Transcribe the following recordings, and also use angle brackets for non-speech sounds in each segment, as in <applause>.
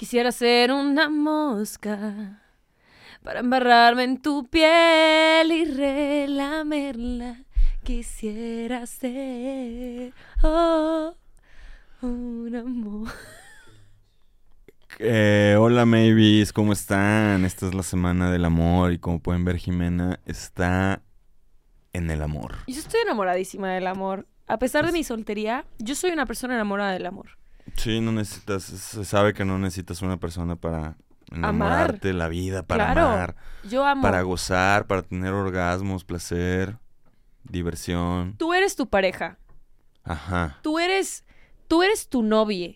Quisiera ser una mosca para embarrarme en tu piel y relamerla. Quisiera ser oh, una mosca. Eh, hola, maybes, ¿cómo están? Esta es la semana del amor y como pueden ver, Jimena está en el amor. Yo estoy enamoradísima del amor. A pesar de mi soltería, yo soy una persona enamorada del amor. Sí, no necesitas, se sabe que no necesitas una persona para enamorarte de la vida, para Claro. amar, Yo amo. para gozar, para tener orgasmos, placer, diversión. Tú eres tu pareja. Ajá. Tú eres, tú eres tu novia.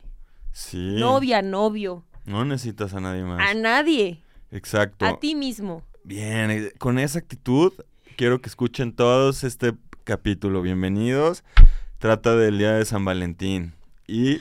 Sí. Novia, novio. No necesitas a nadie más. A nadie. Exacto. A ti mismo. Bien, eh, con esa actitud quiero que escuchen todos este capítulo. Bienvenidos. Trata del día de San Valentín y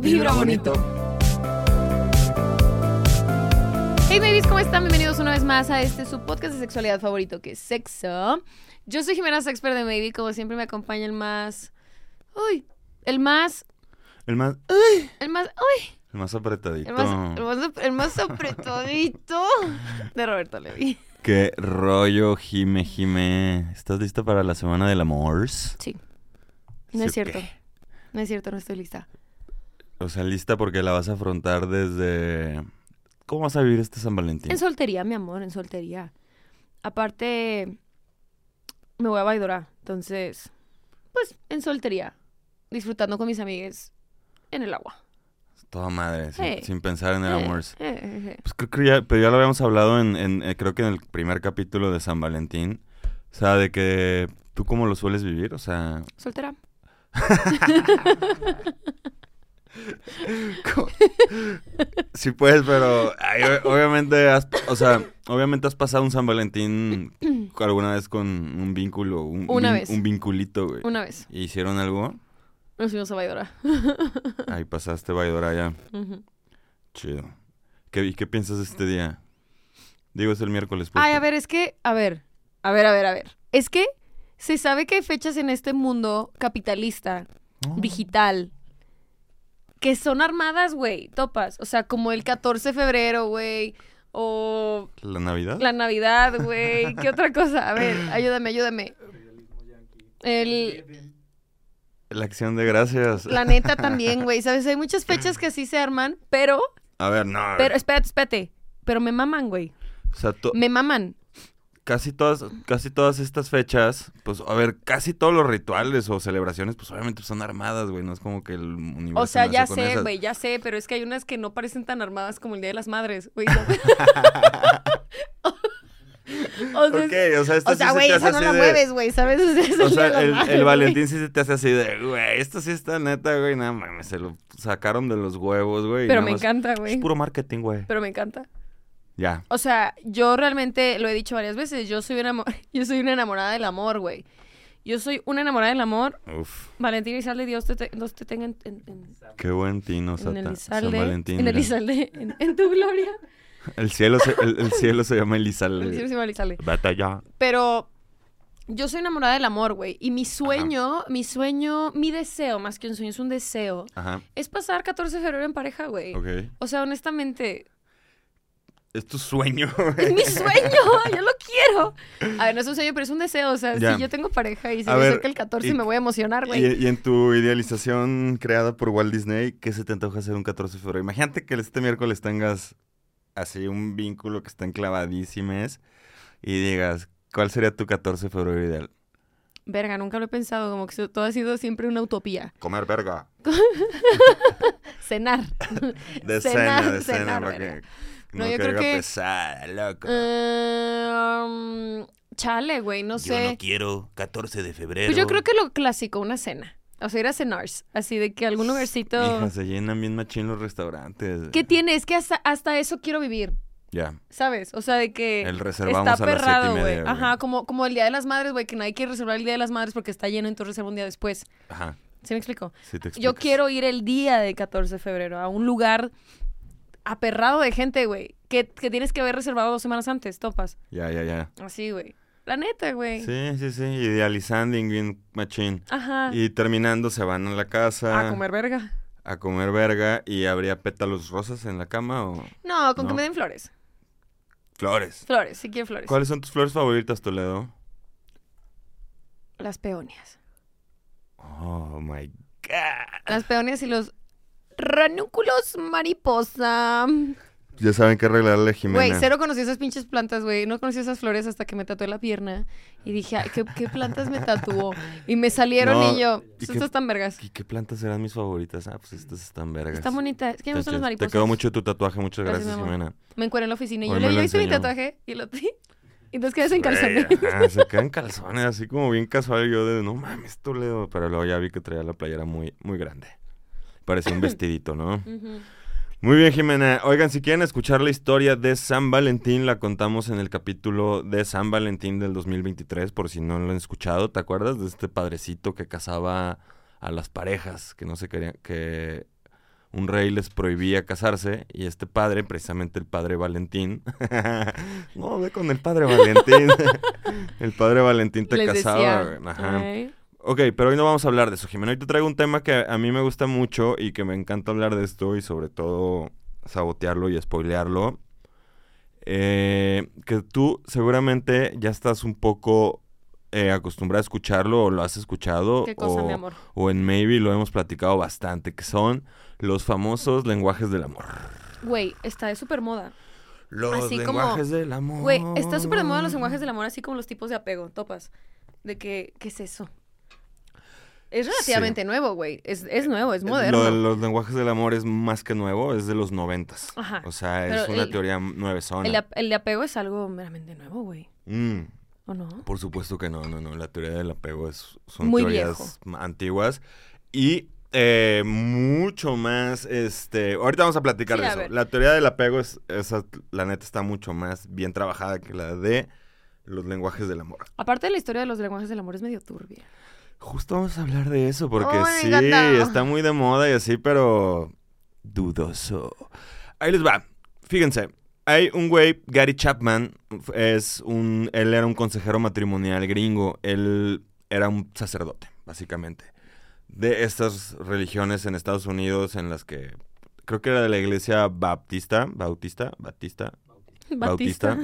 Vibra bonito. Hey babies, ¿cómo están? Bienvenidos una vez más a este su podcast de sexualidad favorito que es Sexo. Yo soy Jimena Sexpert de Maybe, como siempre me acompaña el más... Uy, el más... El más, El más... Uy, el más apretadito. el más, el más, el más apretadito de Roberto Levi. Qué rollo, Jime, Jime. ¿Estás lista para la semana del amor? Sí. No ¿Sí es cierto. No es cierto, no estoy lista. O sea, lista porque la vas a afrontar desde... ¿Cómo vas a vivir este San Valentín? En soltería, mi amor, en soltería. Aparte, me voy a Baidora. Entonces, pues, en soltería. Disfrutando con mis amigues en el agua. Toda madre, sin, sin pensar en el Eh, amor. eh, eh, eh. Pues creo que ya, pero ya lo habíamos hablado en, en, eh, creo que en el primer capítulo de San Valentín. O sea, de que tú cómo lo sueles vivir, o sea... Soltera. <laughs> ¿cómo? sí puedes, pero ay, obviamente has, o sea, obviamente has pasado un San Valentín alguna vez con un vínculo, un, Una un- vez. un vinculito, güey. Una vez. ¿Y ¿Hicieron algo? Nos fuimos a Baidora. <laughs> Ahí pasaste Vaidora ya. Chido. ¿Qué, ¿Y qué piensas de este día? Digo, es el miércoles. pues, Ay, a ver, es que, a ver, a ver, a ver, a ver. Es que se sabe que hay fechas en este mundo capitalista, Oh. digital, que son armadas, güey, topas. O sea, como el 14 de febrero, güey, o ¿La Navidad? la Navidad, güey. ¿Qué otra cosa? A ver, ayúdame, ayúdame. El, La acción de gracias. la neta también, güey. ¿Sabes? Hay muchas fechas que así se arman, pero, A ver, no. a ver. pero, espérate, espérate. Pero me maman, güey. O sea, to- Me maman. Casi todas, casi todas estas fechas, pues, a ver, casi todos los rituales o celebraciones, pues, obviamente son armadas, güey. No es como que el universo O sea, ya sé, güey, ya sé, pero es que hay unas que no parecen tan armadas como el Día de las Madres, güey. <laughs> o sea, es- o sea, esta o sea, sí se güey, esa hace no la de- mueves, güey, ¿sabes? <laughs> O sea, es O el de sea, el, el. Valentín sí se te hace así de, güey, esto sí está neta, güey, nada mames, se lo sacaron de los huevos, güey. Pero me más- encanta, Es güey. puro marketing, güey. Pero me encanta. Ya. O sea, yo realmente lo he dicho varias veces, yo soy una, <laughs> yo soy una enamorada del amor, güey. Yo soy una enamorada del amor. Uf, Valentín Elizalde, Dios te, te- Dios te tenga en, en- en- qué buen tino, en Sata. el San Elizalde. Valentín. en el. Elizalde, en, en tu gloria. <laughs> El cielo se, el, el cielo se llama El Elizalde. cielo se llama Elizalde. Vete allá. Pero yo soy enamorada del amor, güey. Y mi sueño, mi sueño, mi deseo, más que un sueño, es un deseo, Ajá, es pasar 14 de febrero en pareja, güey. O sea, honestamente, Es tu sueño, <laughs> es mi sueño, yo lo quiero. A ver, no es un sueño, pero es un deseo. O sea, Ya. si yo tengo pareja y se A me ver, acerca el 14, y- me voy a emocionar, güey. Y, y en tu idealización creada por Walt Disney, ¿qué se te antoja hacer un 14 de febrero? Imagínate que este miércoles tengas así un vínculo que está enclavadísimes y digas, ¿cuál sería tu 14 de febrero ideal? Verga, nunca lo he pensado, como que todo ha sido siempre una utopía. Comer verga. <laughs> Cenar. De Cenar, cena, de cena, cenar, verga. No, no, yo creo que- pesada, loco. Um, chale, güey, no Yo sé. no quiero 14 de febrero. Pues yo creo que lo clásico, una cena. O sea, ir a cenars. Así de que algún lugarcito. Hija, se llenan bien machín los restaurantes. ¿Qué tiene? Es que hasta, hasta eso quiero vivir. Ya. ¿Sabes? O sea, de que. El reservamos está a perrado, güey. Ajá, como, como el Día de las Madres, güey, que nadie quiere reservar el Día de las Madres porque está lleno, entonces reserva un día después. Ajá. ¿Sí me explico? Sí te Yo explicas. quiero ir el día de 14 de febrero a un lugar aperrado de gente, güey, que, que tienes que haber reservado dos semanas antes, topas. Ya, ya, ya. Así, güey. La neta, güey. Sí, sí, sí. Idealizando bien machín. Ajá. Y terminando se van a la casa. A comer verga. a comer verga y habría pétalos rosas en la cama o No, con que me den flores. flores. Flores, sí quiero flores. ¿Cuáles son tus flores favoritas, Toledo? Las peonias. Oh my god. Las peonias y los ranúnculos mariposa. Ya saben qué arreglarle a Jimena. Güey, cero conocí esas pinches plantas, güey. No conocí esas flores hasta que me tatué la pierna. Y dije, ay, ¿qué, qué plantas me tatuó? Y me salieron No, y yo, ¿y pues qué- estas están vergas. ¿Y qué plantas eran mis favoritas? Ah, pues estas están vergas. Están bonitas. Es que me gustan las Te- mariposas. Te quedó mucho tu tatuaje, muchas Gracias. Jimena. Me encuentro en la oficina y yo le ¿viste mi tatuaje? Y lo <laughs> y entonces quedas en calzones. <laughs> Se quedan calzones, así como bien casual. Yo de, no mames, Toledo. Pero luego ya vi que traía la playera muy, muy grande. Parecía un <clears throat> vestidito, ¿no? Muy bien, Jimena. Oigan, si quieren escuchar la historia de San Valentín, la contamos en el capítulo de San Valentín del 2023, por si no lo han escuchado. ¿Te acuerdas de este padrecito que casaba a las parejas, que no se querían, que un rey les prohibía casarse? Y este padre, precisamente el padre Valentín, <laughs> no, ve con el padre Valentín. <laughs> el padre Valentín te Les casaba. decía. Ajá. "Ay, Ok, pero hoy no vamos a hablar de eso, Jimena. Hoy te traigo un tema que a mí me gusta mucho y que me encanta hablar de esto y sobre todo sabotearlo y spoilearlo. Eh, que tú seguramente ya estás un poco eh, acostumbrada a escucharlo o lo has escuchado ¿Qué cosa, o, mi amor? o en Maybe lo hemos platicado bastante, que son los famosos lenguajes del amor. Güey, está de súper moda. Los Así como- lenguajes del amor. Güey, está súper de moda los lenguajes del amor, así como los tipos de apego, topas. De que, ¿qué es eso? Es relativamente nuevo, güey. Es, es nuevo, es moderno. Lo de los lenguajes del amor es más que nuevo, es de los noventas. Ajá. O sea, es Pero una el- teoría nueve zona. el, ap- el de apego es algo meramente nuevo, güey. Mm, ¿O no? por supuesto que no, no, no. La teoría del apego es, son Muy teorías ma- antiguas. Y eh, mucho más, este... Ahorita vamos a platicar Sí, de a eso. ver. La teoría del apego, es, esa, la neta, está mucho más bien trabajada que la de los lenguajes del amor. Aparte de la historia de los lenguajes del amor es medio turbia. Justo vamos a hablar de eso, porque sí, está muy de moda y así, pero dudoso. Ahí les va. Fíjense, hay un güey, Gary Chapman, es un, él era un consejero matrimonial gringo, él era un sacerdote, básicamente, de estas religiones en Estados Unidos en las que, creo que era de la iglesia baptista, bautista, baptista, Batista. bautista,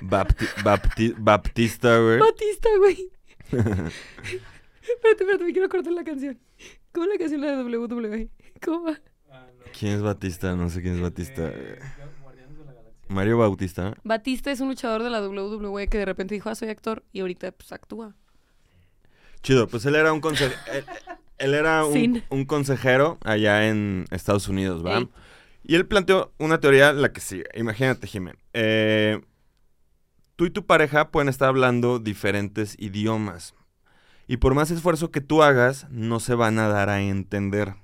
bapti- bapti- baptista, güey. Batista, güey. <laughs> espérate, espérate, me quiero cortar la canción. ¿Cómo la canción la de WWE? ¿Cómo va? ¿Quién es Batista? No sé quién es Batista. Mario Bautista. Batista es un luchador de la WWE que de repente dijo, ah, soy actor, y ahorita pues actúa. Chido, pues él era un consejero. <laughs> él, él era un, consejero allá en Estados Unidos, ¿va? Ey. Y él planteó una teoría, la que sigue. Imagínate, Jiménez. Eh, tú y tu pareja pueden estar hablando diferentes idiomas. Y por más esfuerzo que tú hagas, no se van a dar a entender.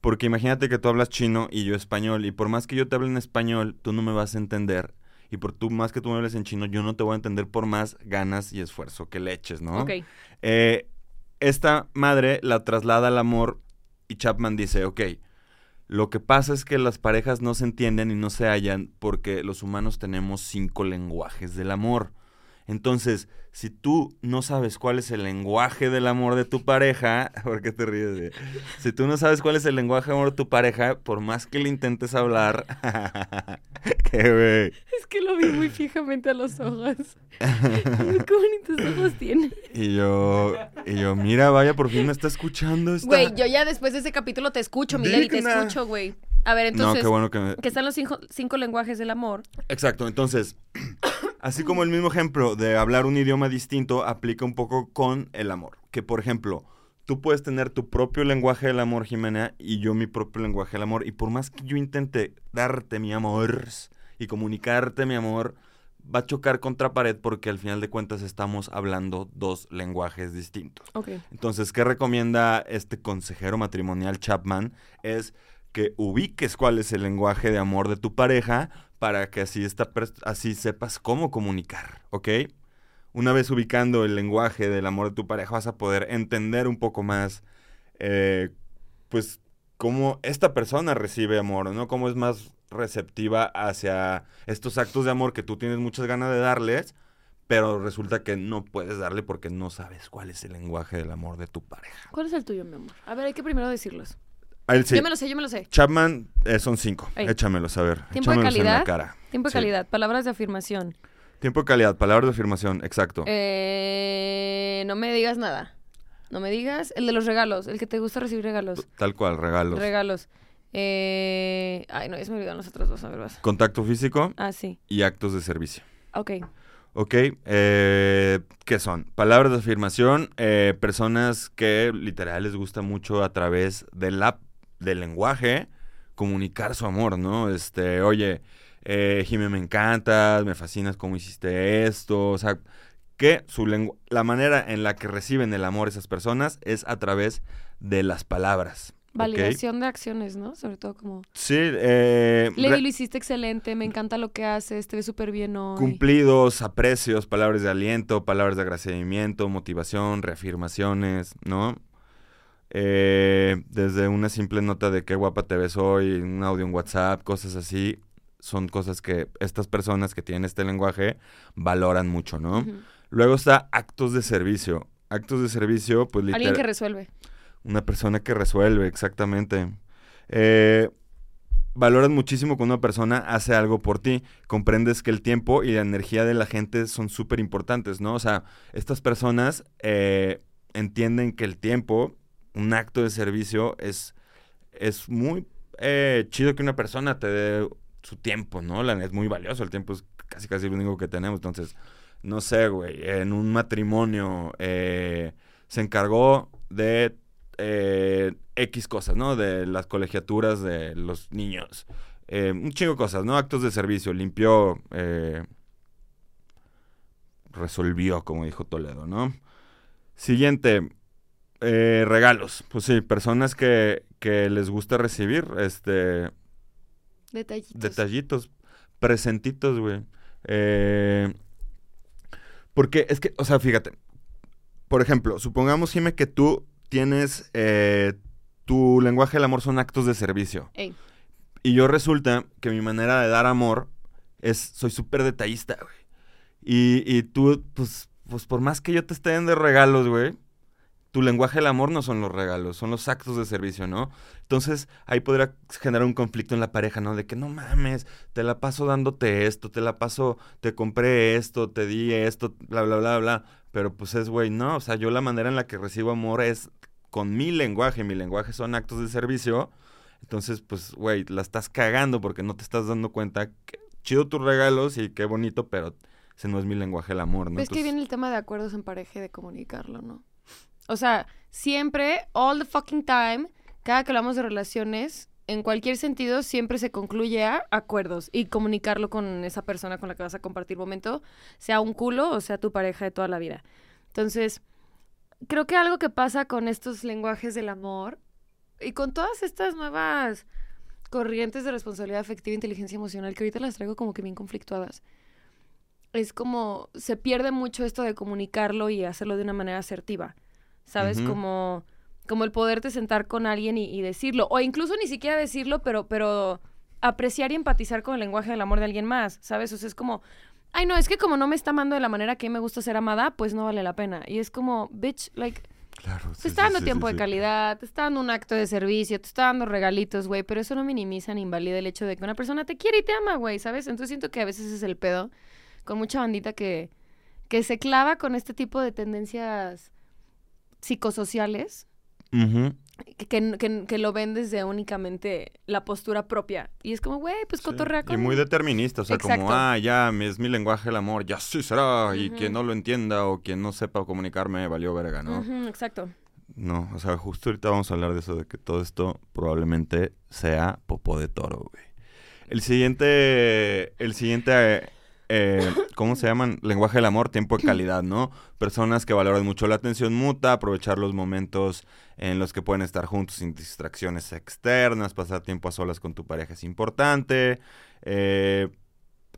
Porque imagínate que tú hablas chino y yo español, y por más que yo te hable en español, tú no me vas a entender. Y por tú más que tú me hables en chino, yo no te voy a entender por más ganas y esfuerzo que le eches, ¿no? ok. Eh, esta madre la traslada al amor y Chapman dice, ok, lo que pasa es que las parejas no se entienden y no se hallan porque los humanos tenemos cinco lenguajes del amor. Entonces, si tú no sabes cuál es el lenguaje del amor de tu pareja, <laughs> ¿por qué te ríes? Si tú no sabes cuál es el lenguaje del amor de tu pareja, por más que le intentes hablar, <laughs> qué güey. Es que lo vi muy fijamente a los ojos. <laughs> Qué bonitos ojos tiene. Y yo, y yo, mira, vaya, por fin me está escuchando esta... Güey, yo ya después de ese capítulo te escucho, Milady, te Digna. escucho, güey. A ver, no, entonces, qué bueno que me... que están los cinco, cinco lenguajes del amor. Exacto, entonces, <clears throat> así como el mismo ejemplo de hablar un idioma distinto aplica un poco con el amor. Que, por ejemplo, tú puedes tener tu propio lenguaje del amor, Jimena, y yo mi propio lenguaje del amor. Y por más que yo intente darte mi amor y comunicarte mi amor, va a chocar contra pared porque al final de cuentas estamos hablando dos lenguajes distintos. Entonces, ¿qué recomienda este consejero matrimonial Chapman? Es que ubiques cuál es el lenguaje de amor de tu pareja para que así, así sepas cómo comunicar, ¿ok? Una vez ubicando el lenguaje del amor de tu pareja vas a poder entender un poco más, eh, pues, cómo esta persona recibe amor, ¿no? Cómo es más receptiva hacia estos actos de amor que tú tienes muchas ganas de darles, pero resulta que no puedes darle porque no sabes cuál es el lenguaje del amor de tu pareja. ¿Cuál es el tuyo, mi amor? A ver, hay que primero decirlos. Sí. Yo me lo sé, yo me lo sé. Chapman eh, son cinco. Ey. Échamelos, a ver. Tiempo de Échamelos en la calidad. cara. Tiempo de Sí. calidad, palabras de afirmación. Tiempo de calidad, palabras de afirmación, exacto. Eh, no me digas nada. No me digas. El de los regalos, el que te gusta recibir regalos. Tal cual, regalos. Regalos. Eh, ay, no, ya se me olvidaron los otros dos. A ver, vas. Contacto físico Ah, sí. y actos de servicio. Ok. Ok, eh, ¿qué son? Palabras de afirmación, eh, personas que literal les gusta mucho a través del app, del lenguaje, comunicar su amor, ¿no? Este, oye, eh, Jimé, me encantas, me fascinas cómo hiciste esto, o sea, que su lengu- la manera en la que reciben el amor esas personas es a través de las palabras. Validación de acciones, ¿no? Sobre todo como... Sí, eh, Levi, lo hiciste excelente, me encanta lo que haces, te ves súper bien hoy. Cumplidos, aprecios, palabras de aliento, palabras de agradecimiento, motivación, reafirmaciones, ¿no? Eh, desde una simple nota de qué guapa te ves hoy, un audio en WhatsApp, cosas así, son cosas que estas personas que tienen este lenguaje valoran mucho, ¿no? Luego está actos de servicio. Actos de servicio, pues Alguien literal. que resuelve. Una persona que resuelve, exactamente. Eh, valoras muchísimo cuando una persona hace algo por ti. Comprendes que el tiempo y la energía de la gente son súper importantes, ¿no? O sea, estas personas eh, entienden que el tiempo, un acto de servicio, es, es muy eh, chido que una persona te dé su tiempo, ¿no? Es muy valioso, el tiempo es casi casi lo único que tenemos. Entonces, no sé, güey, en un matrimonio eh, se encargó de eh, X cosas, ¿no? De las colegiaturas de los niños. Un chingo de cosas, ¿no? Actos de servicio, limpió, resolvió, como dijo Toledo, ¿no? Siguiente, eh, regalos. Pues sí, personas que, que les gusta recibir, este, Detallitos. detallitos, presentitos, güey. Eh, porque es que, o sea, fíjate. Por ejemplo, supongamos, Jime, que tú tienes eh, tu lenguaje del amor son actos de servicio. Ey. Y yo resulta que mi manera de dar amor es, soy súper detallista, güey. Y, y tú, pues, pues por más que yo te esté dando regalos, güey, tu lenguaje del amor no son los regalos, son los actos de servicio, ¿no? Entonces ahí podría generar un conflicto en la pareja, ¿no? De que no mames, te la paso dándote esto, te la paso, te compré esto, te di esto, bla, bla, bla, bla. Pero pues es, güey, no, o sea, yo la manera en la que recibo amor es con mi lenguaje, mi lenguaje son actos de servicio. Entonces, pues, güey, la estás cagando porque no te estás dando cuenta que chido tus regalos y qué bonito, pero ese no es mi lenguaje del amor, ¿no? Que Entonces- viene el tema de acuerdos en pareja y de comunicarlo, ¿no? O sea, siempre, all the fucking time, cada que hablamos de relaciones, en cualquier sentido, siempre se concluye a acuerdos y comunicarlo con esa persona con la que vas a compartir momento, sea un culo o sea tu pareja de toda la vida. Entonces, creo que algo que pasa con estos lenguajes del amor y con todas estas nuevas corrientes de responsabilidad afectiva e inteligencia emocional que ahorita las traigo como que bien conflictuadas es como se pierde mucho esto de comunicarlo y hacerlo de una manera asertiva. ¿Sabes? Como, como el poderte sentar con alguien y, y decirlo. O incluso ni siquiera decirlo, pero, pero apreciar y empatizar con el lenguaje del amor de alguien más. ¿Sabes? O sea, es como, ay, no, es que como no me está amando de la manera que me gusta ser amada, pues no vale la pena. Y es como, bitch, like, Claro, te sí, está dando sí, tiempo sí, de calidad, te está dando un acto de servicio, te está dando regalitos, güey, pero eso no minimiza ni invalida el hecho de que una persona te quiere y te ama, güey, ¿sabes? Entonces siento que a veces es el pedo con mucha bandita que, que se clava con este tipo de tendencias psicosociales que, que, que- que lo ven desde únicamente la postura propia. Y es como, güey, pues Sí, cotorrea Y con... muy determinista, o sea, Exacto. como, ah, ya es mi lenguaje del amor, ya sí será, y quien no lo entienda o quien no sepa comunicarme, valió verga, ¿no? Exacto. No, o sea, justo ahorita vamos a hablar de eso, de que todo esto probablemente sea popó de toro, güey. El siguiente, el siguiente, eh, ¿cómo se llaman? Lenguaje del amor, tiempo de calidad, ¿no? Personas que valoran mucho la atención mutua, aprovechar los momentos en los que pueden estar juntos sin distracciones externas, pasar tiempo a solas con tu pareja es importante. eh,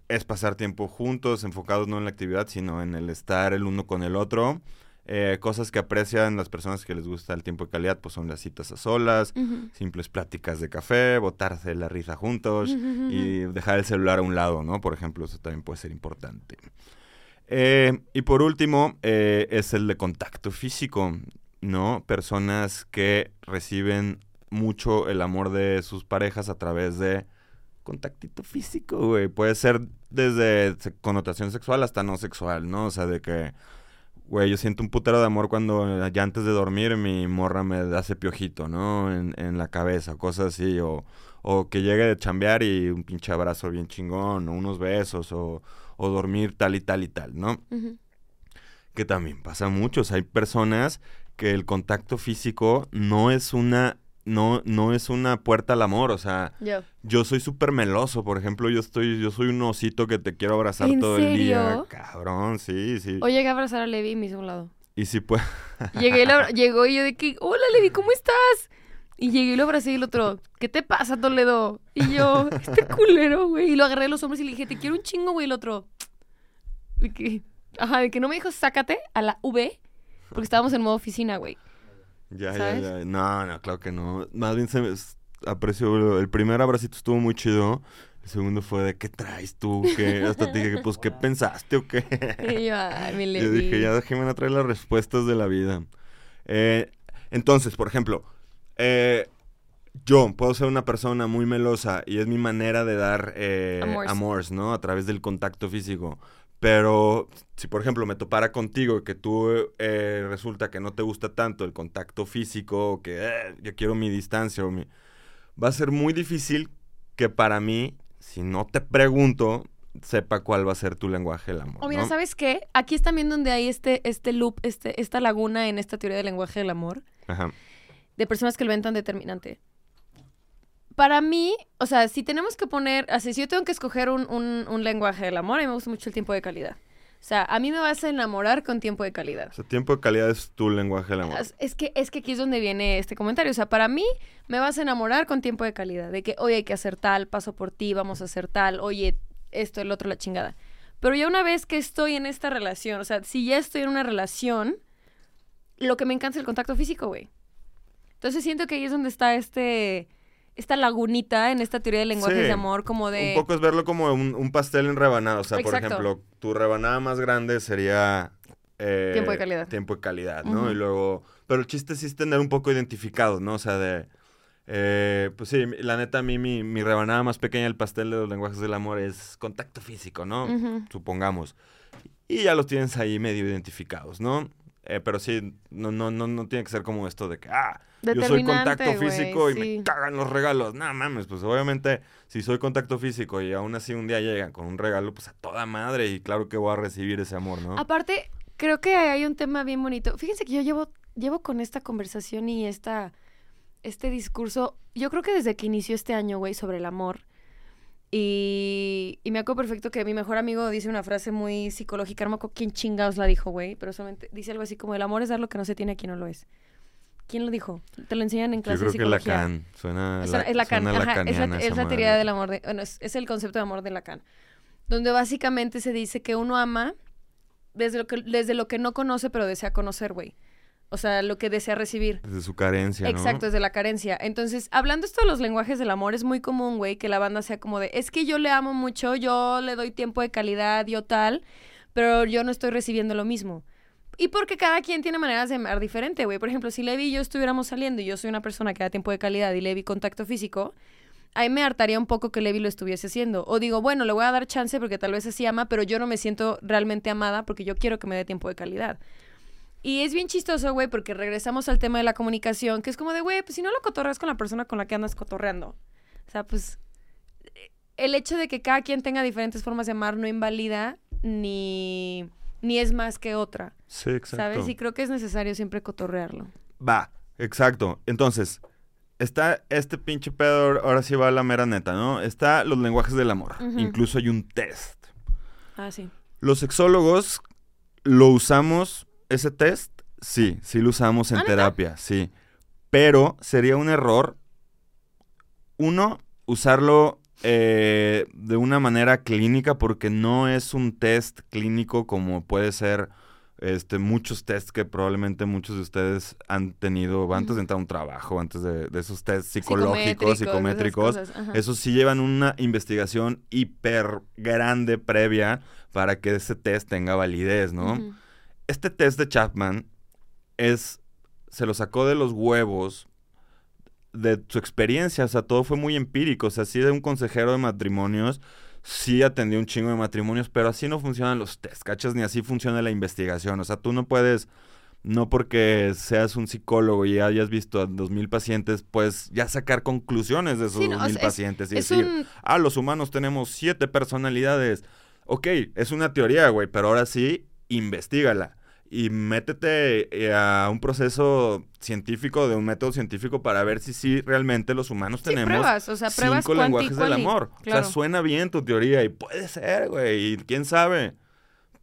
es pasar tiempo juntos, enfocados no en la actividad, sino en el estar el uno con el otro. Eh, cosas que aprecian las personas que les gusta el tiempo de calidad, pues son las citas a solas, simples pláticas de café, botarse la risa juntos y dejar el celular a un lado, ¿no? Por ejemplo, eso también puede ser importante. Eh, y por último, eh, es el de contacto físico, ¿no? Personas que reciben mucho el amor de sus parejas a través de contactito físico, güey. Puede ser desde connotación sexual hasta no sexual, ¿no? O sea, de que, güey, yo siento un putero de amor cuando ya antes de dormir mi morra me hace piojito, ¿no? En, en la cabeza, cosas así, o, o que llegue de chambear y un pinche abrazo bien chingón, o unos besos, o, o dormir tal y tal y tal, ¿no? Que también pasa mucho. O sea, hay personas que el contacto físico no es una, no, no es una puerta al amor. O sea, Yo. yo soy súper meloso, por ejemplo, yo estoy, yo soy un osito que te quiero abrazar ¿En todo el día. Cabrón, sí, sí. Hoy llegué a abrazar a Levi y me hizo un lado. Y si puede. <laughs> Llegué y lo abra- llegó y yo de que, hola Levi, ¿cómo estás? Y llegué y lo abracé y el otro, ¿qué te pasa, Toledo? Y yo, <laughs> este culero, güey. Y lo agarré de los hombros y le dije, te quiero un chingo, güey. El otro, de que, ajá, de que no me dijo, sácate a la V, porque estábamos en modo oficina, güey. Ya, ¿Sabes? ya, ya. No, no, claro que no. Más bien se me aprecio. El primer abracito estuvo muy chido. El segundo fue de ¿qué traes tú? ¿Qué? Hasta te dije, pues, ¿qué <laughs> pensaste o qué? Y yo, ay, mi <laughs> Levi. Yo dije, ya déjeme traer las respuestas de la vida. Eh, entonces, por ejemplo, eh, yo puedo ser una persona muy melosa y es mi manera de dar eh, amors, ¿no? A través del contacto físico. Pero si, por ejemplo, me topara contigo y que tú eh, resulta que no te gusta tanto el contacto físico, o que eh, yo quiero mi distancia, o mi... va a ser muy difícil que para mí, si no te pregunto, sepa cuál va a ser tu lenguaje del amor. O mira, ¿no? ¿sabes qué? Aquí es también donde hay este, este loop, este, esta laguna en esta teoría del lenguaje del amor. Ajá. de personas que lo ven tan determinante. Para mí, o sea, si tenemos que poner, así, si yo tengo que escoger un, un- un lenguaje del amor, a mí me gusta mucho el tiempo de calidad. O sea, a mí me vas a enamorar con tiempo de calidad. O sea, tiempo de calidad es tu lenguaje del amor. Es- que, es que aquí es donde viene este comentario. O sea, para mí me vas a enamorar con tiempo de calidad. De que, oye, hay que hacer tal, paso por ti, vamos a hacer tal, oye, esto, el otro, la chingada. Pero ya una vez que estoy en esta relación, o sea, si ya estoy en una relación, lo que me encanta es el contacto físico, güey. Entonces siento que ahí es donde está este, esta lagunita en esta teoría de lenguajes Sí. de amor, como de... Un poco es verlo como un, un pastel en rebanada. O sea, por ejemplo, tu rebanada más grande sería... eh, Tiempo de calidad. Tiempo de calidad, ¿no? Y luego... Pero el chiste sí es tener un poco identificado, ¿no? O sea, de... eh, pues sí, la neta, a mí mi, mi rebanada más pequeña del pastel de los lenguajes del amor es contacto físico, ¿no? Supongamos. Y ya los tienes ahí medio identificados, ¿no? Eh, pero sí, no, no, no, no tiene que ser como esto de que, ah, yo soy contacto físico y sí. me cagan los regalos. No mames, pues obviamente, si soy contacto físico y aún así un día llegan con un regalo, pues a toda madre y claro que voy a recibir ese amor, ¿no? Aparte, creo que hay un tema bien bonito. Fíjense que yo llevo, llevo con esta conversación y esta, este discurso, yo creo que desde que inició este año, güey, sobre el amor. Y, y me acuerdo perfecto que mi mejor amigo dice una frase muy psicológica, no me acuerdo quién chingados la dijo, güey, pero solamente dice algo así como, el amor es dar lo que no se tiene a quien no lo es. ¿Quién lo dijo? Te lo enseñan en Yo clase creo de que. Lacan. Suena, Es, la- es Lacan, suena ajá, es la, es la teoría del amor de, bueno, es, es el concepto de amor de Lacan, donde básicamente se dice que uno ama desde lo que, desde lo que no conoce pero desea conocer, güey. O sea, lo que desea recibir. Desde su carencia, ¿no? Exacto, desde la carencia. Entonces, hablando esto de los lenguajes del amor, es muy común, güey, que la banda sea como de, es que yo le amo mucho, yo le doy tiempo de calidad, yo tal, pero yo no estoy recibiendo lo mismo. Y porque cada quien tiene maneras de amar diferente, güey. Por ejemplo, si Levi y yo estuviéramos saliendo y yo soy una persona que da tiempo de calidad y Levi contacto físico, ahí me hartaría un poco que Levi lo estuviese haciendo. O digo, bueno, le voy a dar chance porque tal vez así ama, pero yo no me siento realmente amada porque yo quiero que me dé tiempo de calidad. Y es bien chistoso, güey, porque regresamos al tema de la comunicación, que es como de, güey, pues si no lo cotorreas con la persona con la que andas cotorreando. O sea, pues eh, el hecho de que cada quien tenga diferentes formas de amar no invalida ni, ni es más que otra, Sí, exacto. ¿sabes? Y creo que es necesario siempre cotorrearlo. Va, exacto. Entonces, está este pinche pedo, ahora sí va a la mera neta, ¿no? Está los lenguajes del amor. Incluso hay un test. Ah, sí. Los sexólogos lo usamos, ese test, sí, sí lo usamos en ¿Ah, neta? terapia, sí. Pero sería un error, uno, usarlo eh, de una manera clínica porque no es un test clínico como puede ser este, muchos tests que probablemente muchos de ustedes han tenido antes de entrar a un trabajo, antes de, de esos tests psicológicos, Psicométricos, psicométricos. esas cosas, ajá. Eso sí llevan una investigación hiper grande previa para que ese test tenga validez, ¿no? Este test de Chapman es, se lo sacó de los huevos de su experiencia, o sea, todo fue muy empírico, o sea, sí de un consejero de matrimonios, sí atendió un chingo de matrimonios, pero así no funcionan los test, ¿cachas? Ni así funciona la investigación, o sea, tú no puedes, no porque seas un psicólogo y hayas visto a dos mil pacientes, pues ya sacar conclusiones de esos Sí, dos no, o sea, es- pacientes y Es decir, un... ah, los humanos tenemos siete personalidades. Ok, es una teoría, güey, pero ahora sí, investigala. Y métete eh, a un proceso científico, de un método científico, para ver si sí realmente los humanos Sí, tenemos pruebas, o sea, pruebas cinco lenguajes del amor. Claro. O sea, suena bien tu teoría y puede ser, güey, y quién sabe.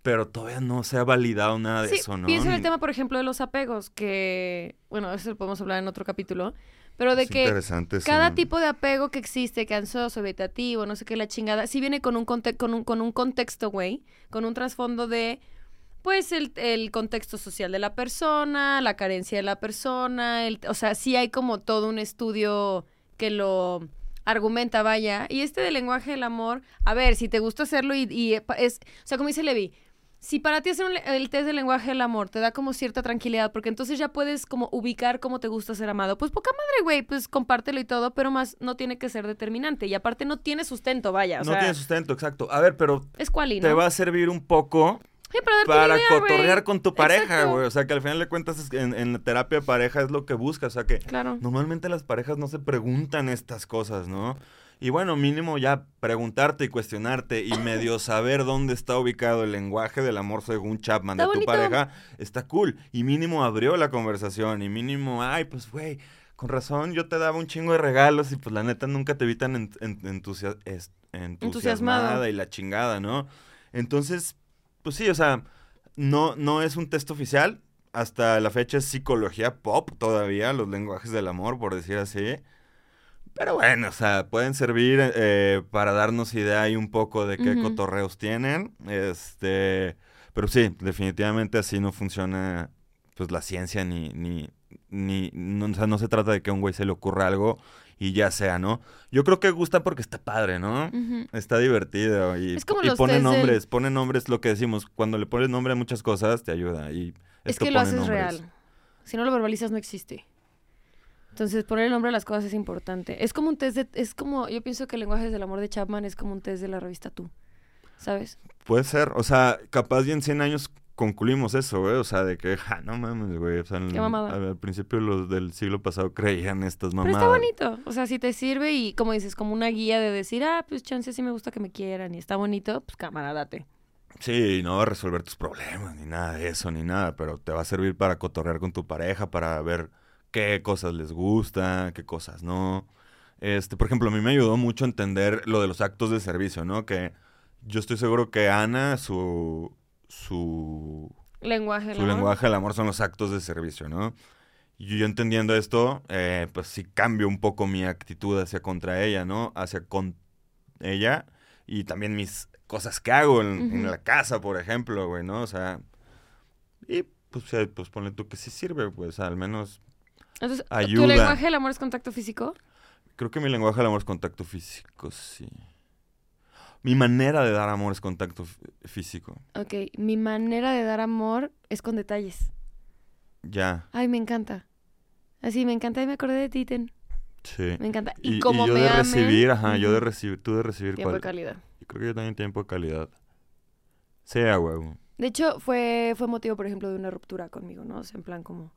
Pero todavía no se ha validado nada de Sí, eso, ¿no? piensa en el tema, por ejemplo, de los apegos, que, bueno, eso lo podemos hablar en otro capítulo, pero de Es que cada tipo de apego que existe, que ansioso, vegetativo, no sé qué, la chingada, sí viene con un, conte- con un, con un contexto, güey, con un trasfondo de, pues, el, el contexto social de la persona, la carencia de la persona, el, o sea, sí hay como todo un estudio que lo argumenta, vaya, y este del lenguaje del amor, a ver, si te gusta hacerlo y, y es, o sea, como dice Levi, si para ti hacer un el test del lenguaje del amor te da como cierta tranquilidad, porque entonces ya puedes como ubicar cómo te gusta ser amado, pues poca madre, güey, pues compártelo y todo, pero más no tiene que ser determinante. Y aparte no tiene sustento, vaya, o No sea, tiene sustento, exacto. A ver, pero es cuali, ¿no? te va a servir un poco Sí, para idea, cotorrear con tu pareja, güey. O sea, que al final de cuentas en, en la terapia de pareja es lo que buscas. O sea, que Claro. normalmente las parejas no se preguntan estas cosas, ¿no? Y bueno, mínimo ya preguntarte y cuestionarte y medio <laughs> saber dónde está ubicado el lenguaje del amor según Chapman Está de tu pareja, está cool. Y mínimo abrió la conversación y mínimo, ay, pues, güey, con razón yo te daba un chingo de regalos y pues la neta nunca te vi tan en- en- entusia- es- entusiasmada y la chingada, ¿no? Entonces, pues sí, o sea, no, no es un test oficial. Hasta la fecha es psicología pop todavía, los lenguajes del amor, por decir así. Pero bueno, o sea, pueden servir eh, para darnos idea ahí un poco de qué cotorreos tienen. Este, pero sí, definitivamente así no funciona pues la ciencia ni, ni, ni, no, o sea, no se trata de que a un güey se le ocurra algo y ya sea, ¿no? Yo creo que gusta porque está padre, ¿no? Está divertido y, Es como y los pone del- nombres, pone nombres, lo que decimos, cuando le pones nombre a muchas cosas te ayuda y Es que lo haces nombres. real. Si no lo verbalizas, no existe. Entonces, poner el nombre a las cosas es importante. Es como un test de... Es como... Yo pienso que el lenguaje del amor de Chapman es como un test de la revista Tú. ¿Sabes? Puede ser, o sea, capaz y en 100 años concluimos eso, güey, o sea, de que, ja, no mames, güey, o sea, en- Qué mamada. al, al principio los del siglo pasado creían estas Pero mamadas. está bonito. O sea, si te sirve y, como dices, como una guía de decir, ah, pues chance sí me gusta que me quieran y está bonito, pues cámara, date. Sí, no va a resolver tus problemas, ni nada de eso, ni nada, pero te va a servir para cotorrear con tu pareja, para ver qué cosas les gusta, qué cosas no. Este, por ejemplo, a mí me ayudó mucho a entender lo de los actos de servicio, ¿no? Que yo estoy seguro que Ana, su, su, Lenguaje su amor. lenguaje del amor son los actos de servicio, ¿no? Y yo entendiendo esto, eh, pues sí cambio un poco mi actitud hacia contra ella, ¿no? Hacia con ella y también mis cosas que hago en, la casa, por ejemplo, güey, ¿no? O sea, y pues, eh, pues ponle tú que sí sirve, pues al menos Entonces, ¿tu ayuda. lenguaje del amor es contacto físico? creo que mi lenguaje del amor es contacto físico, sí. Mi manera de dar amor es contacto físico. Ok, mi manera de dar amor es con detalles. Ya, Ay, me encanta. Así, me encanta y me acordé de ti, Ten. sí. Me encanta. Y, Y, como y yo me de amen, recibir, ajá, yo de recibir, tú de recibir Tiempo de calidad. Yo creo que yo también tiempo de calidad. Sea, huevo. De hecho, fue, fue motivo, por ejemplo, de una ruptura conmigo, ¿no? O sea, en plan como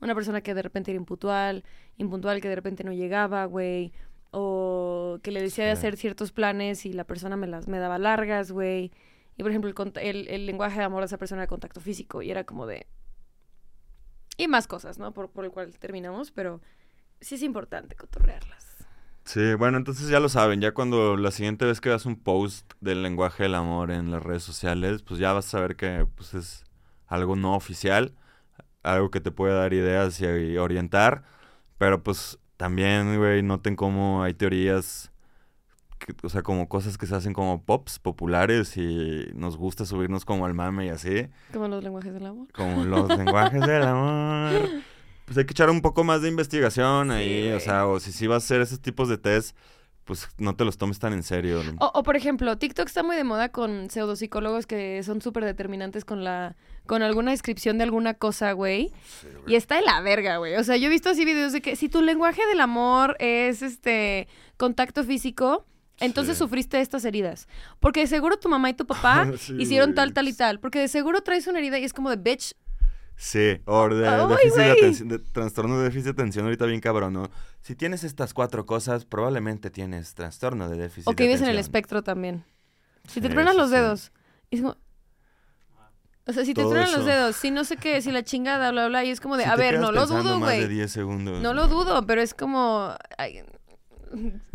una persona que de repente era impuntual, impuntual que de repente no llegaba, güey, o que le decía de Sí. hacer ciertos planes y la persona me las me daba largas, güey. Y por ejemplo, el, el, el lenguaje de amor de esa persona era contacto físico y era como de... Y más cosas, ¿no? Por, por el cual terminamos, pero sí es importante cotorrearlas. Sí, bueno, entonces ya lo saben, ya cuando la siguiente vez que veas un post del lenguaje del amor en las redes sociales, pues ya vas a saber que pues es algo no oficial, algo que te puede dar ideas y orientar, pero pues también, güey, noten cómo hay teorías, que- o sea, como cosas que se hacen como pops populares y nos gusta subirnos como al mame y así, Como los lenguajes del amor. como los lenguajes del <laughs> amor. Pues hay que echar un poco más de investigación Sí, ahí, o sea, o si sí vas a hacer esos tipos de test, pues no te los tomes tan en serio. ¿no? O, o, por ejemplo, TikTok está muy de moda con pseudopsicólogos que son súper determinantes con la con alguna descripción de alguna cosa, güey. Y está de la verga, güey. O sea, yo he visto así videos de que si tu lenguaje del amor es este contacto físico, entonces Sí. sufriste estas heridas. Porque de seguro tu mamá y tu papá <laughs> Sí, hicieron güey. tal, tal y tal. Porque de seguro traes una herida y es como de bitch. Sí, o de déficit de atención, de trastorno de déficit de atención ahorita bien cabrón, ¿no? Si tienes estas cuatro cosas, probablemente tienes trastorno de déficit O que de vives en el atención. espectro también. Si te truenan los dedos. es como- O sea, si te truenan los dedos, si no sé qué, si la chingada, bla, bla, y es como de, Si a ver, no lo dudo, de güey. 10 segundos. No lo dudo, pero es como... ay,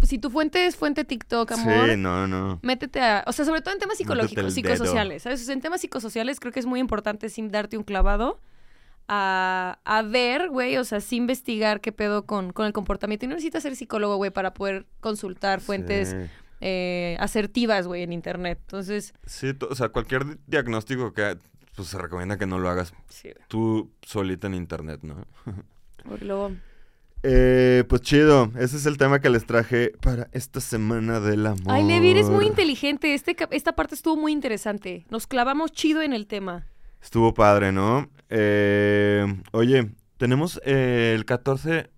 si tu fuente es fuente TikTok, amor, Sí, no, no. métete a... O sea, sobre todo en temas psicológicos, psicosociales, ¿sabes? O sea, en temas psicosociales creo que es muy importante sin darte un clavado a, a ver, güey, o sea, sí investigar qué pedo con, con el comportamiento. Y no necesitas ser psicólogo, güey, para poder consultar fuentes Sí. eh, asertivas, güey, en internet. Entonces, Sí, o sea, cualquier di- diagnóstico que pues se recomienda que no lo hagas sí, tú solita en internet, ¿no? <laughs> Porque luego... Eh, pues chido, ese es el tema que les traje para esta semana del amor. Ay, Levi, eres muy inteligente. Este, esta parte estuvo muy interesante. Nos clavamos chido en el tema. Estuvo padre, ¿no? Eh, oye, tenemos eh, el 14,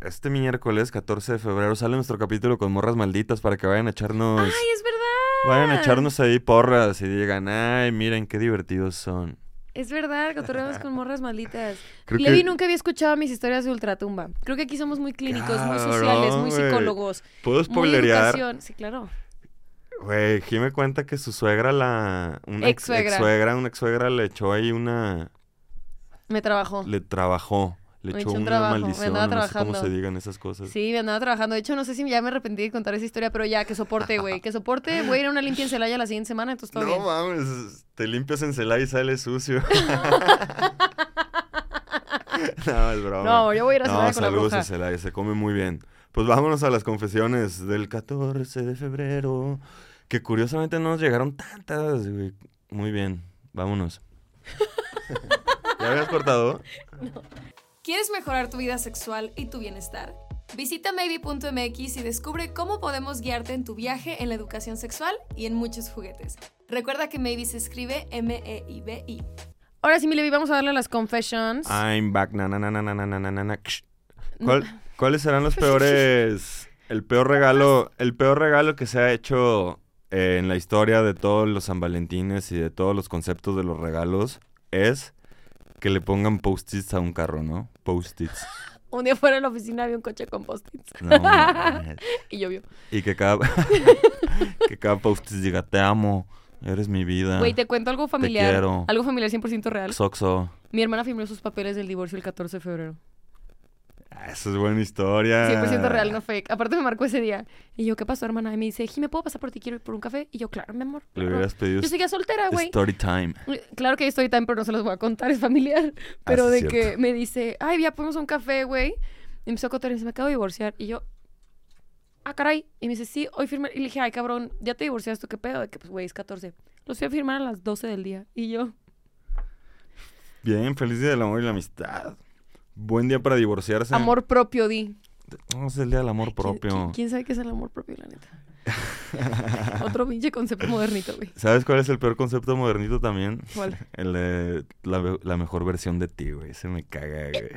este miércoles, 14 de febrero, sale nuestro capítulo con morras malditas para que vayan a echarnos, ¡Ay, es verdad! vayan a echarnos ahí porras y digan, ay, miren qué divertidos son. Es verdad, cotorreamos con morras malditas. <laughs> Creo Levi que nunca había escuchado mis historias de ultratumba. Creo que aquí somos muy clínicos, muy sociales, muy psicólogos. puedo Muy spoilerear. educación. Sí, claro. Güey, Jime cuenta que su suegra, la. Una ex suegra, una ex suegra le echó ahí una. Me trabajó. Le trabajó. Le Me echó un una trabajo, me maldición. andaba No sé cómo se digan esas cosas. Sí, me andaba trabajando. De hecho, no sé si ya me arrepentí de contar esa historia, pero ya, que soporte, güey. Que soporte. Voy a ir a una limpia en Celaya la siguiente semana, entonces todo no bien. mames, te limpias en Celaya y sale sucio. <laughs> <laughs> no, es broma. No, yo voy a ir a No, Celaya con la saludos a Celaya, se come muy bien. Pues vámonos a las confesiones del 14 de febrero. Que curiosamente no nos llegaron tantas, güey. Muy bien, vámonos. <laughs> ¿Ya habías cortado? No. ¿Quieres mejorar tu vida sexual y tu bienestar? Visita maybe.mx y descubre cómo podemos guiarte en tu viaje en la educación sexual y en muchos juguetes. Recuerda que maybe se escribe M-E-I-B-I. Ahora sí, Milevi, vamos a darle las confessions. I'm back. Na, na, na, na, na, na, na, na. ¿Cuál, ¿Cuáles serán los <laughs> pues, peores? El peor regalo, el peor regalo que se ha hecho eh, en la historia de todos los San Valentines y de todos los conceptos de los regalos es que le pongan post-its a un carro, ¿no? Post-its. <laughs> Un día fuera de la oficina había un coche con post-its. No, <laughs> y llovió. y que cada <laughs> que cada post-it diga te amo, eres mi vida. Güey, te cuento algo familiar. quiero. Algo familiar 100% real. Soxo. Mi hermana firmó sus papeles del divorcio el 14 de febrero. Ah, Esa es buena historia. 100% real, no fake. Aparte me marcó ese día. Y yo, ¿qué pasó, hermana? Y me dice, ¿me puedo pasar por ti? Quiero ir por un café. Y yo, claro, mi amor. Le claro". hubieras pedido Yo seguía soltera, güey. story time. Claro que estoy tan, pero no se los voy a contar, es familiar. Pero Ah, sí, de cierto. que me dice, ay, ya podemos a un café, güey. Y empezó a contar y dice, me acabo de divorciar. Y yo, ah, caray. Y me dice, sí, hoy firmé. Y le dije, ay, cabrón, ¿ya te divorciaste? ¿Qué pedo? De que, pues, güey, es 14. Los fui a firmar a las 12 del día. Y yo, Bien, feliz día del amor y la amistad. Buen día para divorciarse. amor propio, di. No, es el día del amor ¿Quién- propio. ¿Quién, quién sabe qué es el amor propio, la neta? <laughs> Otro pinche concepto modernito, güey. ¿Sabes cuál es el peor concepto modernito también? ¿Cuál? <laughs> El de la, mejor versión de ti, güey. Se me caga, güey.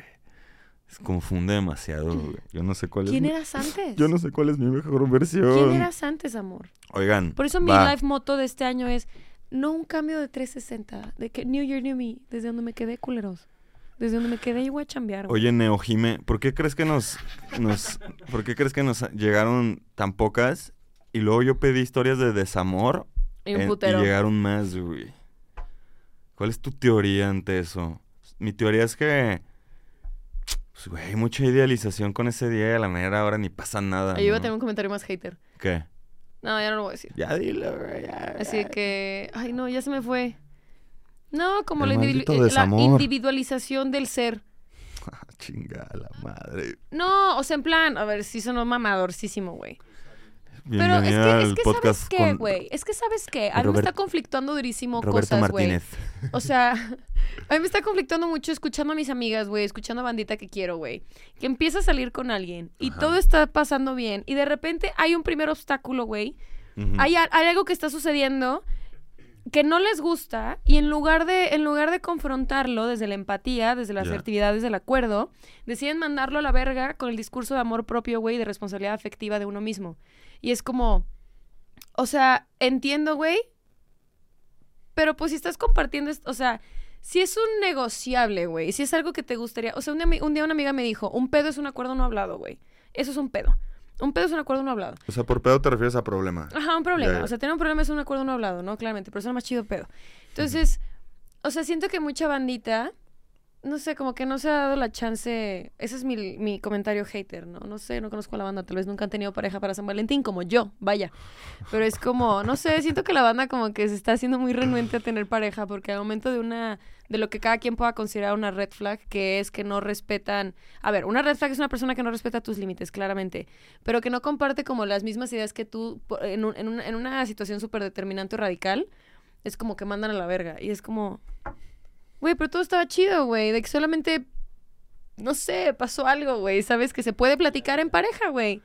Se confunde demasiado, güey. Yo no sé cuál ¿Quién es. mi- eras antes? <laughs> Yo no sé cuál es mi mejor versión. ¿Quién eras antes, amor? Oigan. Por eso mi life motto de este año es no un cambio de 360, de que New Year, New Me, desde donde me quedé, culeros. Desde donde me quedé, yo voy a chambear, güey. Oye, Neo Jime, ¿por qué crees que nos, nos, por qué crees que nos llegaron tan pocas? Y luego yo pedí historias de desamor Y un en- putero. y llegaron más, güey. ¿Cuál es tu teoría ante eso? Mi teoría es que Pues, güey, mucha idealización con ese día y a la mera hora ni pasa nada. Ahí iba a ¿no? tener un comentario más hater. ¿Qué? No, ya no lo voy a decir. Ya dilo, güey. ya, Así que, ay no, ya se me fue. No, como la, individu- eh, la individualización del ser. <laughs> Chinga la madre. No, o sea, en plan, a ver, sí sonó mamadorcísimo, güey. Pero es que, es que ¿sabes qué, güey? Es que, ¿sabes qué? A mí me está conflictuando durísimo Roberto cosas, güey. O sea, <laughs> a mí me está conflictando mucho escuchando a mis amigas, güey, escuchando a bandita que quiero, güey. Que empieza a salir con alguien y Ajá. todo está pasando bien y de repente hay un primer obstáculo, güey. Hay algo que está sucediendo que no les gusta y en lugar de en lugar de confrontarlo desde la empatía, desde la Ya. asertividad, desde el acuerdo, deciden mandarlo a la verga con el discurso de amor propio, güey, de responsabilidad afectiva de uno mismo. Y es como o sea, entiendo, güey, pero pues si estás compartiendo, o sea, si es un negociable, güey, si es algo que te gustaría, o sea, un, ami- un día una amiga me dijo, un pedo es un acuerdo no hablado, güey. Eso es un pedo. Un pedo es un acuerdo no hablado. O sea, por pedo te refieres a problema. Ajá, un problema. Ya, ya. O sea, tener un problema es un acuerdo no hablado, ¿no? Claramente, pero es más chido pedo. Entonces, o sea, siento que mucha bandita, no sé, como que no se ha dado la chance. Ese es mi, mi comentario hater, ¿no? No sé, no conozco a la banda, tal vez nunca han tenido pareja para San Valentín, como yo, vaya. Pero es como, no sé, siento que la banda como que se está haciendo muy renuente a tener pareja, porque al momento de una, de lo que cada quien pueda considerar una red flag, que es que no respetan. A ver, una red flag es una persona que no respeta tus límites, claramente pero que no comparte como las mismas ideas que tú en, un- en un- en una situación súper determinante o radical, es como que mandan a la verga. Y es como, güey, pero todo estaba chido, güey, de que solamente, no sé, pasó algo, güey, ¿sabes? Que se puede platicar en pareja, güey.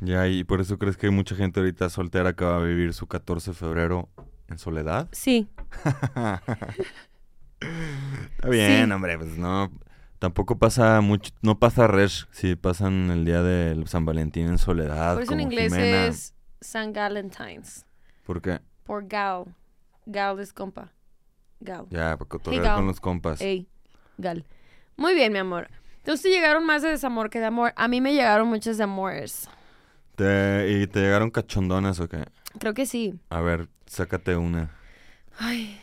Ya, y por eso crees que hay mucha gente ahorita soltera que va a vivir su 14 de febrero en soledad. Sí. <laughs> Está bien, Sí. hombre, pues no. Tampoco pasa mucho, no pasa resh si pasan el día de San Valentín en soledad. Por eso en inglés Jimena. es San Valentine's. ¿Por qué? Por gal. Gal es compa. Gal. Ya, para cotorrear con los compas. Ey, gal. Muy bien, mi amor. Entonces llegaron más de desamor que de amor. A mí me llegaron muchos de amores. Te- ¿Y te llegaron cachondonas o qué? Creo que sí. A ver, sácate una. Ay,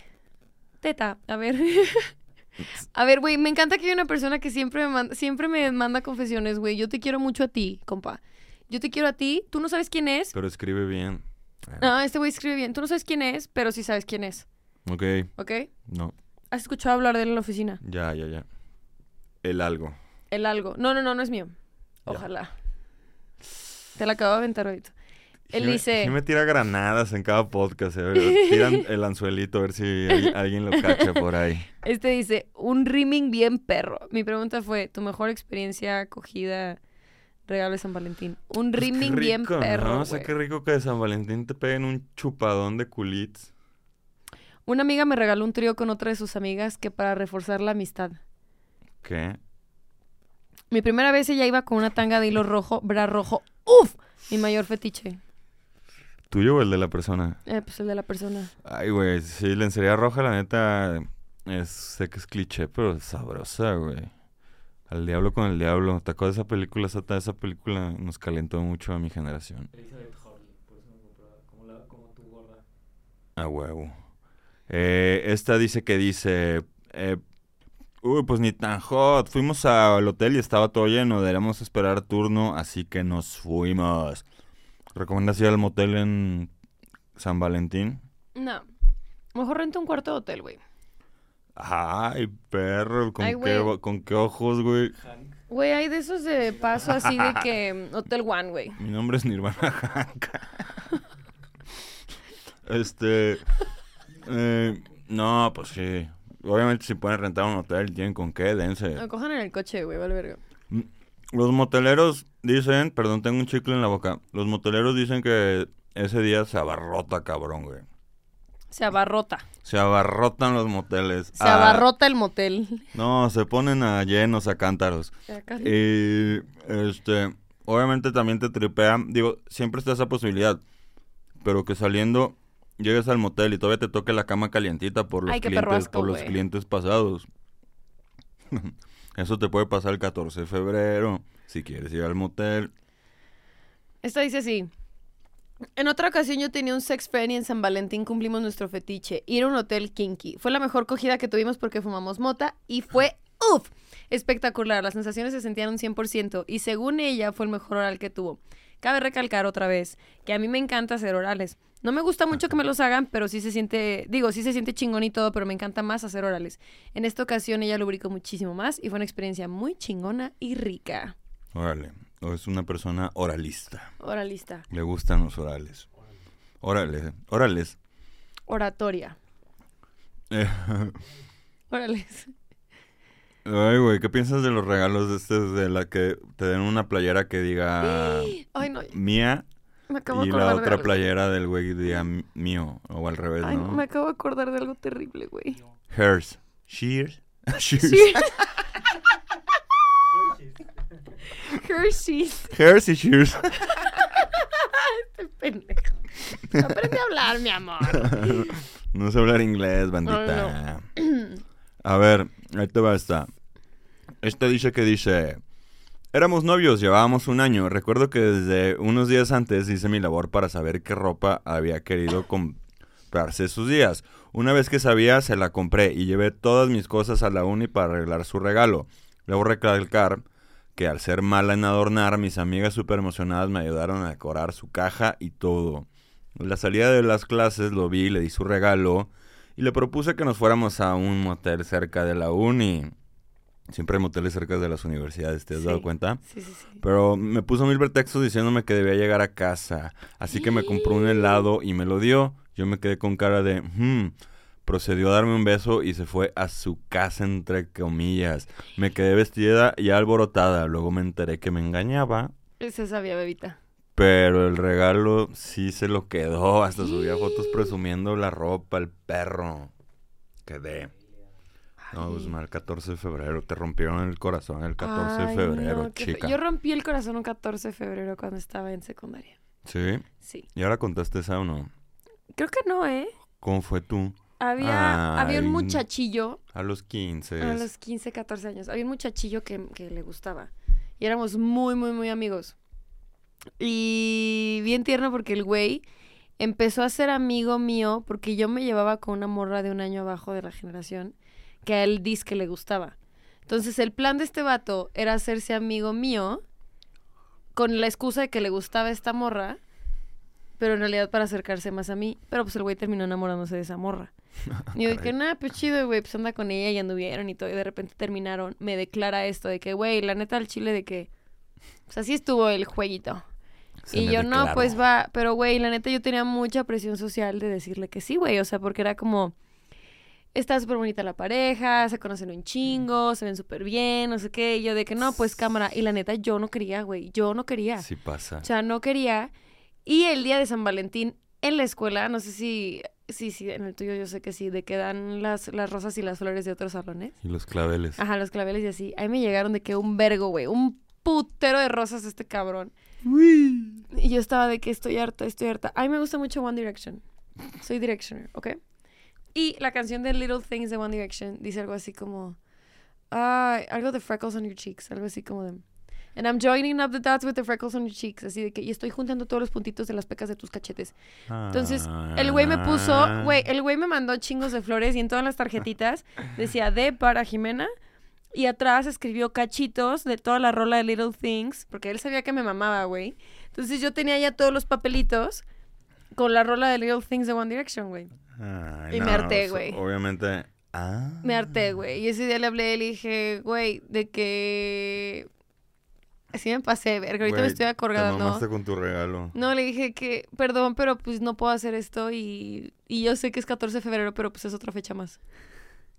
teta, a ver. <laughs> a ver, güey, me encanta que hay una persona que siempre me manda, siempre me manda confesiones, güey. Yo te quiero mucho a ti, compa. Yo te quiero a ti. Tú no sabes quién es. Pero escribe bien. No, este güey escribe bien. Tú no sabes quién es, pero sí sabes quién es. Ok, ¿Ok? no. ¿Has escuchado hablar de él en la oficina? Ya, ya, ya. El algo. El algo. No, no, no, no es mío. Ya. Ojalá. Te la acabo de aventar ahorita. Él Jime- dice- Jime tira granadas en cada podcast. Ver, tiran <laughs> el anzuelito a ver si hay- alguien lo cacha por ahí. Este dice, un rimming bien perro. Mi pregunta fue, ¿tu mejor experiencia acogida regalo de San Valentín? Un Pues bien perro, ¿no? O sea, güey. qué rico que de San Valentín te peguen un chupadón de culits. Una amiga me regaló un trío con otra de sus amigas que para reforzar la amistad. ¿Qué? Mi primera vez ella iba con una tanga de hilo rojo, bra rojo. ¡Uf! Mi mayor fetiche. ¿Tuyo o el de la persona? Eh, pues el de la persona. Ay, güey, sí, lencería roja, la neta, es, sé que es cliché, pero es sabrosa, güey. Al diablo con el diablo. ¿Te acuerdas de esa película? Esa, esa película nos calentó mucho a mi generación. Elizabeth Hurley, por eso me compraba como, la, como tu gorda. A huevo. Eh, esta dice que dice... eh, Uy, pues ni tan hot. Fuimos al hotel y estaba todo lleno. Deberíamos esperar turno, así que nos fuimos. ¿Recomiendas ir al motel en San Valentín? No. Mejor renta un cuarto de hotel, güey. Ay, perro, ¿con, Ay, qué. ¿con qué ojos, güey? Güey, hay de esos de paso así de que mm, Hotel One, güey. Mi nombre es Nirvana Hank. <laughs> este... eh, no, pues sí. Obviamente si pueden rentar un hotel, tienen con qué, dense. Lo cojan en el coche, güey, vale verga. Los moteleros dicen, perdón, tengo un chicle en la boca. Los moteleros dicen que ese día se abarrota, cabrón, güey. Se abarrota. Se abarrotan los moteles. Se Ah, abarrota el motel. No, se ponen a llenos, a cántaros. Y, este, obviamente también te tripea. Digo, siempre está esa posibilidad. Pero que saliendo, llegues al motel y todavía te toque la cama calientita por los Ay, clientes, asco, por los clientes pasados. <laughs> Eso te puede pasar el 14 de febrero. Si quieres ir al motel. Esta dice así. En otra ocasión yo tenía un sex y en San Valentín cumplimos nuestro fetiche, ir a un hotel kinky. Fue la mejor cogida que tuvimos porque fumamos mota y fue ¡Uf! Espectacular, las sensaciones se sentían un 100% y según ella fue el mejor oral que tuvo. Cabe recalcar otra vez que a mí me encanta hacer orales. No me gusta mucho que me los hagan, pero sí se siente, digo, sí se siente chingón y todo, pero me encanta más hacer orales. En esta ocasión ella lubricó muchísimo más y fue una experiencia muy chingona y rica. Órale. O es una persona oralista. Oralista. Le gustan los orales. Órale. Orales. Oratoria. Eh, <laughs> Orales. Ay, güey, ¿qué piensas de los regalos de estos de la que te den una playera que diga <gasps> Ay, no, mía me acabo y de la de otra algo. playera del güey diga mío o al revés, Ay, ¿no? me acabo de acordar de algo terrible, güey. Hers. Shears. <laughs> Shears. Hershey's. Hers y Shears. <laughs> Este pendejo. Aprende a hablar, mi amor. <laughs> no sé hablar inglés, bandita. <clears throat> A ver, ahí te va esta. Esta dice que dice... Éramos novios, llevábamos un año. Recuerdo que desde unos días antes hice mi labor para saber qué ropa había querido comprarse esos días. Una vez que sabía, se la compré y llevé todas mis cosas a la uni para arreglar su regalo. Debo recalcar que al ser mala en adornar, mis amigas súper emocionadas me ayudaron a decorar su caja y todo. En la salida de las clases lo vi, le di su regalo y le propuse que nos fuéramos a un motel cerca de la uni. Siempre hay moteles cerca de las universidades, ¿te has dado cuenta? Sí, sí, sí. Pero me puso mil pretextos diciéndome que debía llegar a casa. Así que me compró un helado y me lo dio. Yo me quedé con cara de... "Hmm". Procedió a darme un beso y se fue a su casa entre comillas. Me quedé vestida y alborotada. Luego me enteré que me engañaba. Se sabía, bebita. Pero el regalo sí se lo quedó. Hasta subía fotos presumiendo la ropa, el perro. Quedé. No. Guzmán, el 14 de febrero. Te rompieron el corazón el 14 Ay, de febrero, no, qué fe- chica. Yo rompí el corazón un 14 de febrero cuando estaba en secundaria. Sí. Sí. ¿Y ahora contaste esa o no? Creo que no, ¿eh? ¿Cómo fue tú? Había, había un muchachillo A los 15. a los 15, 14 años. Había un muchachillo que, que le gustaba. Y éramos muy, muy, muy amigos. Y bien tierno porque el güey empezó a ser amigo mío porque yo me llevaba con una morra de un año abajo de la generación que a él dice que le gustaba. Entonces el plan de este vato era hacerse amigo mío con la excusa de que le gustaba esta morra, pero en realidad para acercarse más a mí. Pero pues el güey terminó enamorándose de esa morra. <laughs> Y yo Caray. nada, pues chido, güey, pues anda con ella y anduvieron y todo. Y de repente terminaron. Me declara esto de que, güey, la neta al chile de que, pues así estuvo el jueguito. Y yo, no, pues va, pero güey, la neta yo tenía mucha presión social de decirle que sí, güey, o sea, porque era como, está súper bonita la pareja, se conocen un chingo, se ven súper bien, no sé qué, y yo de que no, pues cámara, y la neta yo no quería, güey, yo no quería, Sí pasa. o sea, no quería, y el día de San Valentín en la escuela, no sé si, sí, sí, en el tuyo yo sé que sí, de que dan las, las rosas y las flores de otros salones. Y los claveles. Ajá, los claveles y así. Ahí me llegaron de que un vergo, güey. Un putero de rosas este cabrón. Y yo estaba de que estoy harta, estoy harta. A mí me gusta mucho One Direction. Soy Directioner, ¿ok? Y la canción de Little Things de One Direction dice algo así como... Ay, algo de freckles on your cheeks. Algo así como de... And I'm joining up the dots with the freckles on your cheeks. Así de que... Y estoy juntando todos los puntitos de las pecas de tus cachetes. Entonces, el güey me puso, güey, el güey me mandó chingos de flores y en todas las tarjetitas decía D para Jimena y atrás escribió cachitos de toda la rola de Little Things, porque él sabía que me mamaba, güey. Entonces yo tenía ya todos los papelitos con la rola de Little Things de One Direction, güey. Y me harté, güey. Obviamente. Ah. Me harté, güey. Y ese día le hablé y le dije, güey, de que... Así me pasé, verga, ahorita me estoy Te acordando. mamaste con tu regalo. No, le dije que, perdón, pero pues no puedo hacer esto y, y yo sé que es 14 de febrero, pero pues es otra fecha más.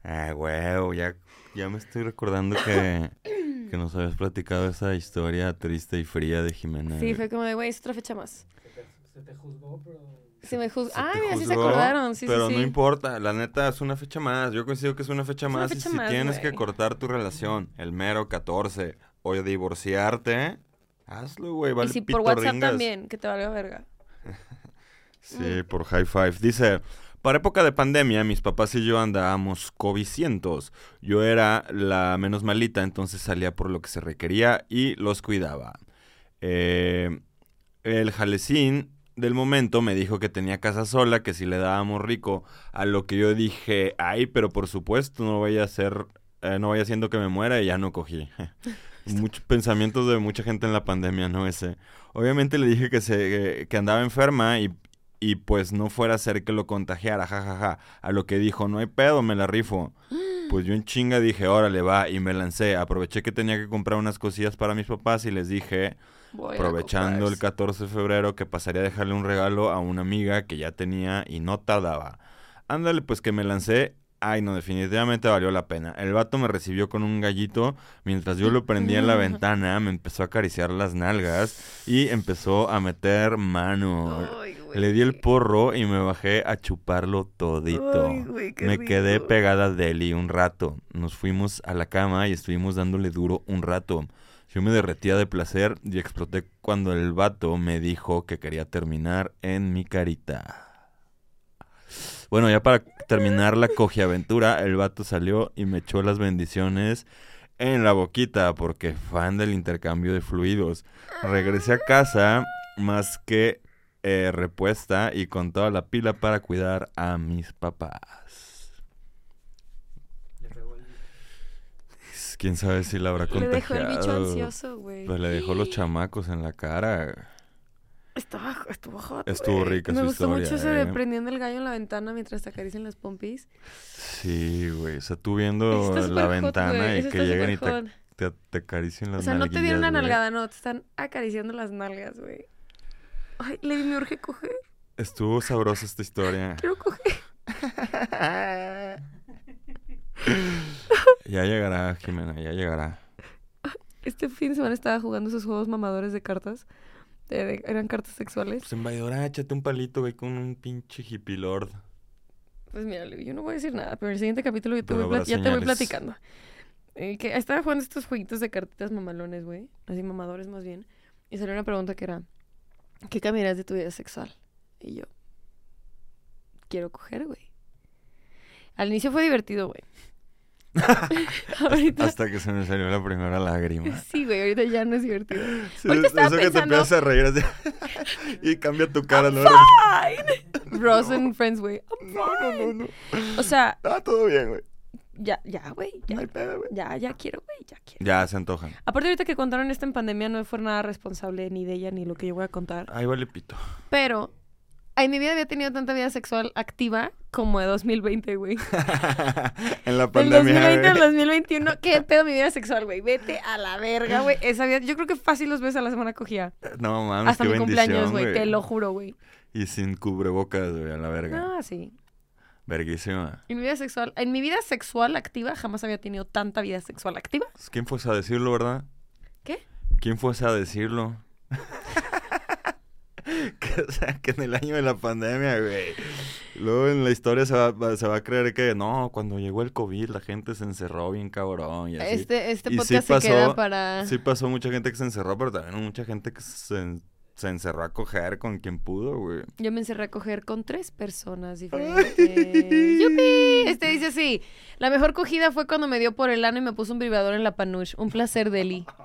Ay, güey, ya, ya me estoy recordando que, <coughs> que nos habías platicado esa historia triste y fría de Jimena. Sí, fue como de, güey, es otra fecha más. Se te, se te juzgó, pero. Se me juzgó. Se Ah, mira, sí se acordaron. Sí, pero sí, no sí. importa, la neta es una fecha más. Yo considero que es una fecha Es una más. fecha y si más, tienes que cortar tu relación el mero 14 o divorciarte, hazlo, güey. Vale y si por WhatsApp ringas. también, que te valga verga. <laughs> Sí, por high five. Dice, para época de pandemia, mis papás y yo andábamos covicientos. Yo era la menos malita, entonces salía por lo que se requería y los cuidaba. Eh, el jalecín del momento me dijo que tenía casa sola, que si le dábamos rico, a lo que yo dije, ay, pero por supuesto no voy a hacer eh, no vaya haciendo que me muera y ya no cogí. <laughs> Muchos pensamientos de mucha gente en la pandemia, ¿no? Ese. Obviamente le dije que, se, que andaba enferma y, y pues no fuera a ser que lo contagiara, jajaja. A lo que dijo, no hay pedo, me la rifo. <gasps> Pues yo en chinga dije, órale, va, y me lancé. Aproveché que tenía que comprar unas cosillas para mis papás y les dije, Voy aprovechando el comprar. 14 de febrero, que pasaría a dejarle un regalo a una amiga que ya tenía y no tardaba. Ándale, pues que me lancé. Ay, no, definitivamente valió la pena. El vato me recibió con un gallito. Mientras yo lo prendía en la <laughs> ventana, me empezó a acariciar las nalgas y empezó a meter mano. Ay, güey. Le di el porro y me bajé a chuparlo todito. Ay, güey, qué me quedé pegada de él y un rato. Nos fuimos a la cama y estuvimos dándole duro un rato. Yo me derretía de placer y exploté cuando el vato me dijo que quería terminar en mi carita. Bueno, ya para terminar la cogiaventura, el vato salió y me echó las bendiciones en la boquita porque fan del intercambio de fluidos. Regresé a casa más que eh, repuesta y con toda la pila para cuidar a mis papás. Le pegó el... Quién sabe si la habrá Le dejó contagiado. el bicho ansioso, güey. Pues le dejó los chamacos en la cara. Estaba, estuvo hot, Estuvo güey. rica Me su gustó historia, mucho ese de eh. prendiendo el gallo en la ventana mientras te acarician las pompis. Sí, güey. O sea, tú viendo la hot, ventana y Eso que lleguen y te, te, te acaricien las O sea, no te dieron una nalgada, no, te están acariciando las nalgas, güey. Ay, Lady, me urge coger. Estuvo sabrosa esta historia. <laughs> Quiero coger. Ya llegará, Jimena, ya llegará. Este fin de semana estaba jugando esos juegos mamadores de cartas. Eran cartas sexuales. Pues en échate un palito, güey, con un pinche hippie lord. Pues mira, yo no voy a decir nada, pero en el siguiente capítulo yo te voy ya te voy platicando. Eh, que estaba jugando estos jueguitos de cartitas mamalones, güey. Así mamadores más bien. Y salió una pregunta que era, ¿qué cambiarás de tu vida sexual? Y yo, quiero coger, güey. Al inicio fue divertido, güey. <laughs> ahorita, Hasta que se me salió la primera lágrima. <laughs> sí, güey, ahorita ya no es divertido. Sí, Ahorita estaba eso que te pensando- empiezas a reír así. <laughs> y cambia tu cara, ¿no? Fine. Bros and friends, güey. I'm No, no, no, no. O sea, Ah, todo bien, güey. Ya, ya, güey. No Ya, hay pedo, güey. ya, ya quiero, güey, ya quiero. Ya se antojan. Aparte ahorita que contaron esto en pandemia no fue nada responsable ni de ella ni lo que yo voy a contar. Ahí vale pito. Pero en mi vida había tenido tanta vida sexual activa como de 2020, güey. <laughs> en la Del pandemia. 2020 al güey. 2021, ¿qué pedo mi vida sexual, güey? Vete a la verga, güey. Esa vida, yo creo que fácil los ves a la semana cogía. No mames, Hasta qué mi cumpleaños, güey, te lo juro, güey. Y sin cubrebocas, güey, a la verga. Ah, sí. Verguísima. En mi vida sexual, en mi vida sexual activa jamás había tenido tanta vida sexual activa. Pues, ¿Quién fuese a decirlo, verdad? ¿Qué? ¿Quién fuese a decirlo? <laughs> que, o sea, que en el año de la pandemia, güey. Luego en la historia se va, se va a creer que no, cuando llegó el COVID la gente se encerró bien cabrón y así. Este, este Y sí podcast se pasó- queda para... Sí pasó mucha gente que se encerró, pero también mucha gente que se, se encerró a coger con quien pudo, güey. Yo me encerré a coger con tres personas diferentes. ¡Yupi! Este dice así. La mejor cogida fue cuando me dio por el ano y me puso un vibrador en la panuche. Un placer, Deli. <laughs>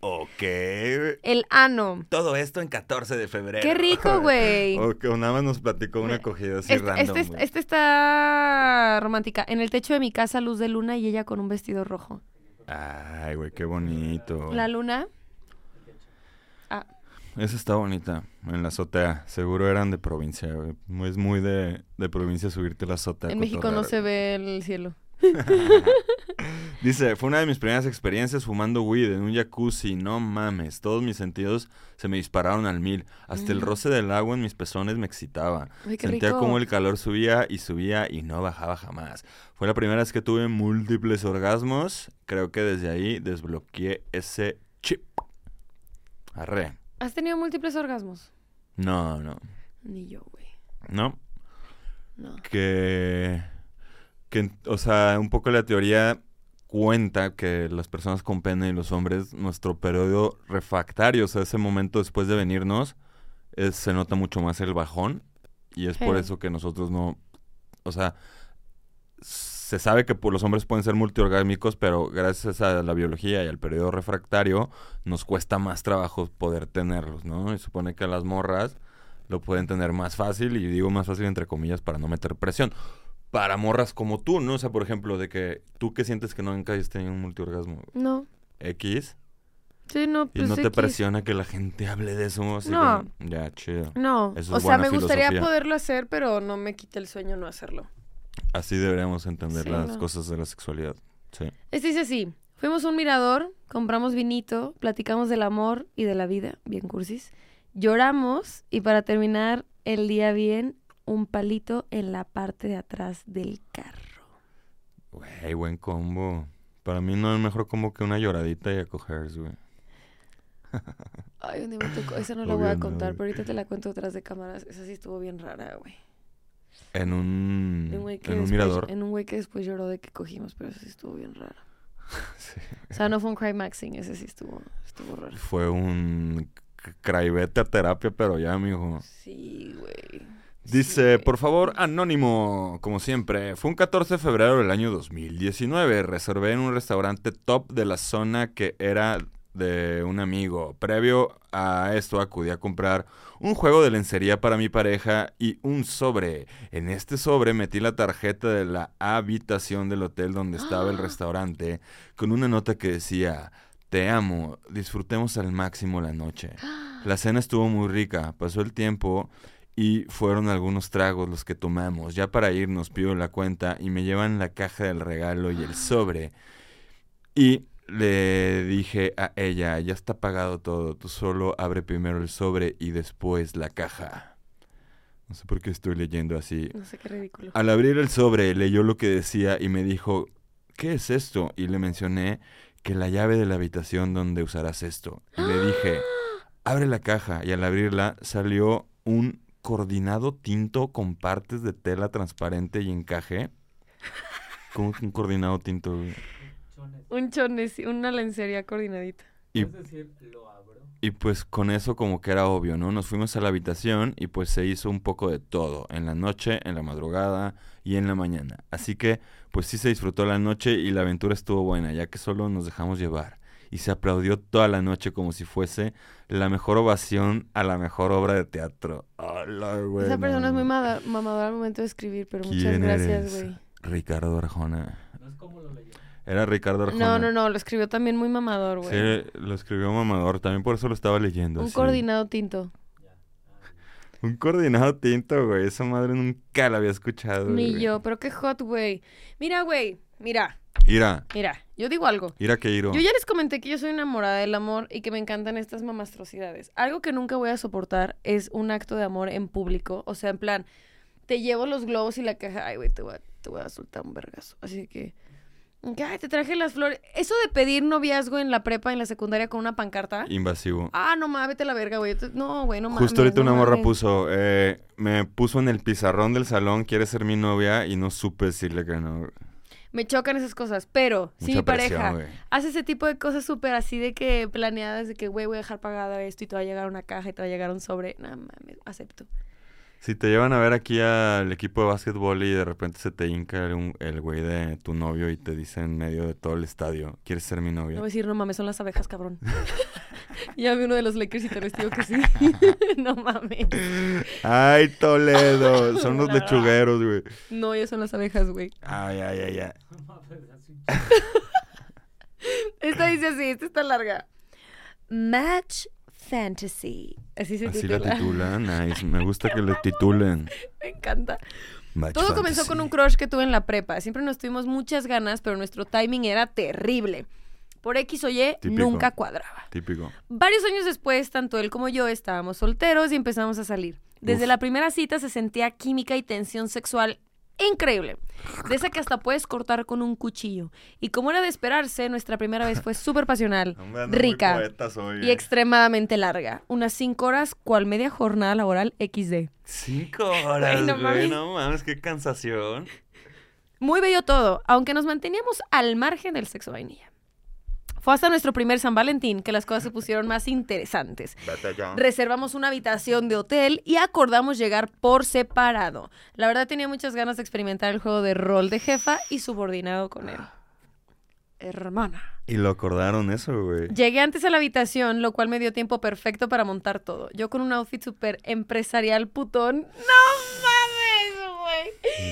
Ok. El ano. Todo esto en 14 de febrero. ¡Qué rico, <laughs> güey! Ok, nada más nos platicó una acogida así Este, random, este, este está romántica. En el techo de mi casa, luz de luna y ella con un vestido rojo. Ay, güey, qué bonito. La luna. Esa está bonita, en la azotea. Seguro eran de provincia, güey. Es muy de, de provincia subirte a la azotea. en México no se ve el cielo. <laughs> Dice, fue una de mis primeras experiencias fumando weed en un jacuzzi. No mames, todos mis sentidos se me dispararon al mil. Hasta el Mm. roce del agua en mis pezones me excitaba. Ay, Sentía rico. como el calor subía y subía y no bajaba jamás. Fue la primera vez que tuve múltiples orgasmos. Creo que desde ahí desbloqueé ese chip. Arre. ¿Has tenido múltiples orgasmos? No, no. Ni yo, güey. No. No. que, que, o sea, un poco la teoría cuenta que las personas con pene y los hombres, nuestro periodo refractario, o sea, ese momento después de venirnos, es- se nota mucho más el bajón y es por eso que nosotros no, o sea, se sabe que los hombres pueden ser multiorgámicos, pero gracias a la biología y al periodo refractario nos cuesta más trabajo poder tenerlos, ¿no? Y supone que las morras lo pueden tener más fácil, y digo más fácil entre comillas para no meter presión. para morras como tú, ¿no? O sea, por ejemplo, de que tú que sientes que nunca has tenido un multiorgasmo No. X Sí, no, y pues no te X. presiona que la gente hable de eso. Así No. como, ya, chido. No, Eso o sea, me gustaría poderlo hacer, pero no me quita el sueño no hacerlo. Así deberíamos entender Sí, las no. cosas de la sexualidad. Sí. Este dice así, fuimos a un mirador, compramos vinito, platicamos del amor y de la vida, bien cursis, lloramos y para terminar el día bien, un palito en la parte de atrás del carro. Güey, buen combo. Para mí no es mejor combo que una lloradita y a cogerse, güey. Ay, un día me tocó, esa no la <laughs> voy a contar, pero ahorita te la cuento detrás de cámaras, esa sí estuvo bien rara, güey. En un, en un mirador. En un güey que después lloró de que cogimos, pero eso sí estuvo bien raro. <laughs> Sí. O sea, no fue un maxing, ese sí estuvo, estuvo raro. Fue un c- craivete a terapia, pero ya, mijo. Sí, güey. Dice, Sí. por favor, anónimo, como siempre. Fue un 14 de febrero del año 2019. Reservé en un restaurante top de la zona que era de un amigo. Previo a esto acudí a comprar un juego de lencería para mi pareja y un sobre. En este sobre metí la tarjeta de la habitación del hotel donde estaba el restaurante con una nota que decía, te amo, disfrutemos al máximo la noche. <gasps> La cena estuvo muy rica, pasó el tiempo y fueron algunos tragos los que tomamos. Ya para irnos pido la cuenta y me llevan la caja del regalo y el <gasps> sobre. Y le dije a ella, ya está pagado todo, tú solo abre primero el sobre y después la caja. No sé por qué estoy leyendo así. No sé qué ridículo. Al abrir el sobre leyó lo que decía y me dijo, ¿qué es esto? Y le mencioné que la llave de la habitación donde usarás esto. Y le dije, abre la caja y al abrirla salió un coordinado tinto con partes de tela transparente y encaje. <laughs> ¿Cómo que un coordinado tinto? Chones. Un chones, una lencería coordinadita. Y, Puedes decir, lo abro. y pues con eso como que era obvio, ¿no? Nos fuimos a la habitación y pues se hizo un poco de todo, en la noche, en la madrugada y en la mañana. Así que pues sí se disfrutó la noche y la aventura estuvo buena, ya que solo nos dejamos llevar. Y se aplaudió toda la noche como si fuese la mejor ovación a la mejor obra de teatro. Hola, güey, Esa persona es muy mada- mamadora al momento de escribir, pero muchas ¿Quién gracias, güey. Ricardo Arjona. No es como lo leyó. Era Ricardo Arjona. No, no, no, lo escribió también muy mamador, güey. Sí, lo escribió Mamador, también por eso lo estaba leyendo. Un coordinado tinto. Un coordinado tinto, güey. Esa madre nunca la había escuchado. Ni güey. yo, pero qué hot, güey. Mira, güey, mira, Ira, mira, yo digo algo. Ira que Iro. Yo ya les comenté que yo soy enamorada del amor y que me encantan estas mamastrosidades. Algo que nunca voy a soportar es un acto de amor en público. O sea, en plan, te llevo los globos y la caja. Ay, güey, te voy a, te voy a soltar un vergazo. Así que, ay, te traje las flores. Eso de pedir noviazgo en la prepa, en la secundaria con una pancarta. Invasivo. Ah, no mames, vete a la verga, güey. No, güey, no mames. Justo ahorita no una morra puso, eh, me puso en el pizarrón del salón, quiere ser mi novia y no supe decirle que no. Me chocan esas cosas, pero si Mucha mi pareja hace ese tipo de cosas súper así de que planeadas, de que, güey, voy a dejar pagada esto y te va a llegar una caja y te va a llegar un sobre, nada mames, acepto. Si te llevan a ver aquí al equipo de básquetbol y de repente se te hinca el güey de tu novio y te dice en medio de todo el estadio, ¿quieres ser mi No novia? voy a decir, no mames, son las abejas, cabrón. <laughs> <laughs> ya vi uno de los Lakers y te les digo que sí. <laughs> no mames. Ay, Toledo, son los lechugueros, güey. No, ellos son las abejas, güey. Ay, ay, ay, ay. Esta dice así, esta está larga. Match Fantasy. Así se Así la titula. titulan, <laughs> nice. Me gusta que le titulen. Me encanta. Match Todo comenzó con un crush que tuve en la prepa. Siempre nos tuvimos muchas ganas, pero nuestro timing era terrible. Por X o Y, Típico. nunca cuadraba. Típico. Varios años después, tanto él como yo estábamos solteros y empezamos a salir. Desde Uf. la primera cita se sentía química y tensión sexual increíble. De esa que hasta puedes cortar con un cuchillo. Y como era de esperarse, nuestra primera vez fue súper pasional, <laughs> Hombre, rica soy, y eh. extremadamente larga. Unas cinco horas, cual media jornada laboral XD. Cinco <laughs> horas, no güey. No mames, qué cansación. Muy bello todo, aunque nos manteníamos al margen del sexo vainilla. Fue hasta nuestro primer San Valentín que las cosas se pusieron más interesantes. Reservamos una habitación de hotel y acordamos llegar por separado. La verdad tenía muchas ganas de experimentar el juego de rol de jefa y subordinado con él. Hermana. Y lo acordaron eso, güey. Llegué antes a la habitación, lo cual me dio tiempo perfecto para montar todo. Yo con un outfit súper empresarial putón. ¡No mames,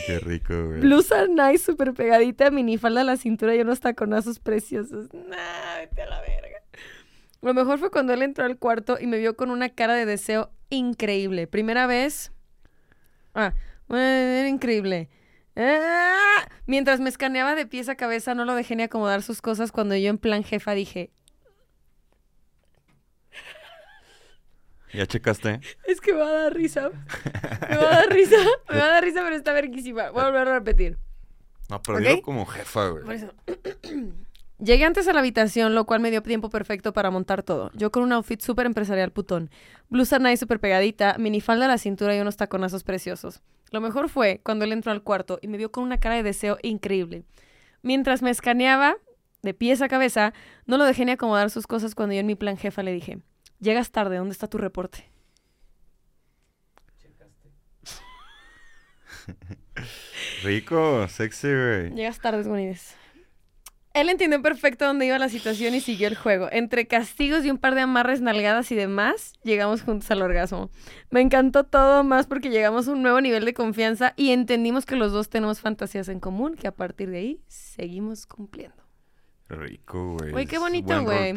Qué rico, güey. Blusa nice, súper pegadita, minifalda a la cintura y unos taconazos preciosos. Nah, vete a la verga. Lo mejor fue cuando él entró al cuarto y me vio con una cara de deseo increíble. Primera vez. Ah, era increíble. Ah, Mientras me escaneaba de pies a cabeza, no lo dejé ni acomodar sus cosas cuando yo en plan jefa dije, ¿Ya checaste? es que me va a dar risa. Me va a dar risa. <laughs> Me va a dar risa, pero está verguísima. Voy a volver a repetir. No, pero ¿Ok? dilo como jefa, Por güey. eso. <clears throat> Llegué antes a la habitación, lo cual me dio tiempo perfecto para montar todo. Yo con un outfit súper empresarial putón. Blusa nice súper pegadita, minifalda a la cintura y unos taconazos preciosos. Lo mejor fue cuando él entró al cuarto y me vio con una cara de deseo increíble. Mientras me escaneaba de pies a cabeza, no lo dejé ni acomodar sus cosas cuando yo en mi plan jefa le dije, llegas tarde, ¿dónde está tu reporte? Checaste. <laughs> Rico, sexy, güey. Llegas tarde, Gonides. Él entendió perfecto dónde iba la situación y siguió el juego. Entre castigos y un par de amarres, nalgadas y demás, llegamos juntos al orgasmo. Me encantó todo más porque llegamos a un nuevo nivel de confianza y entendimos que los dos tenemos fantasías en común que a partir de ahí seguimos cumpliendo. Rico, güey. Güey, qué bonito, güey.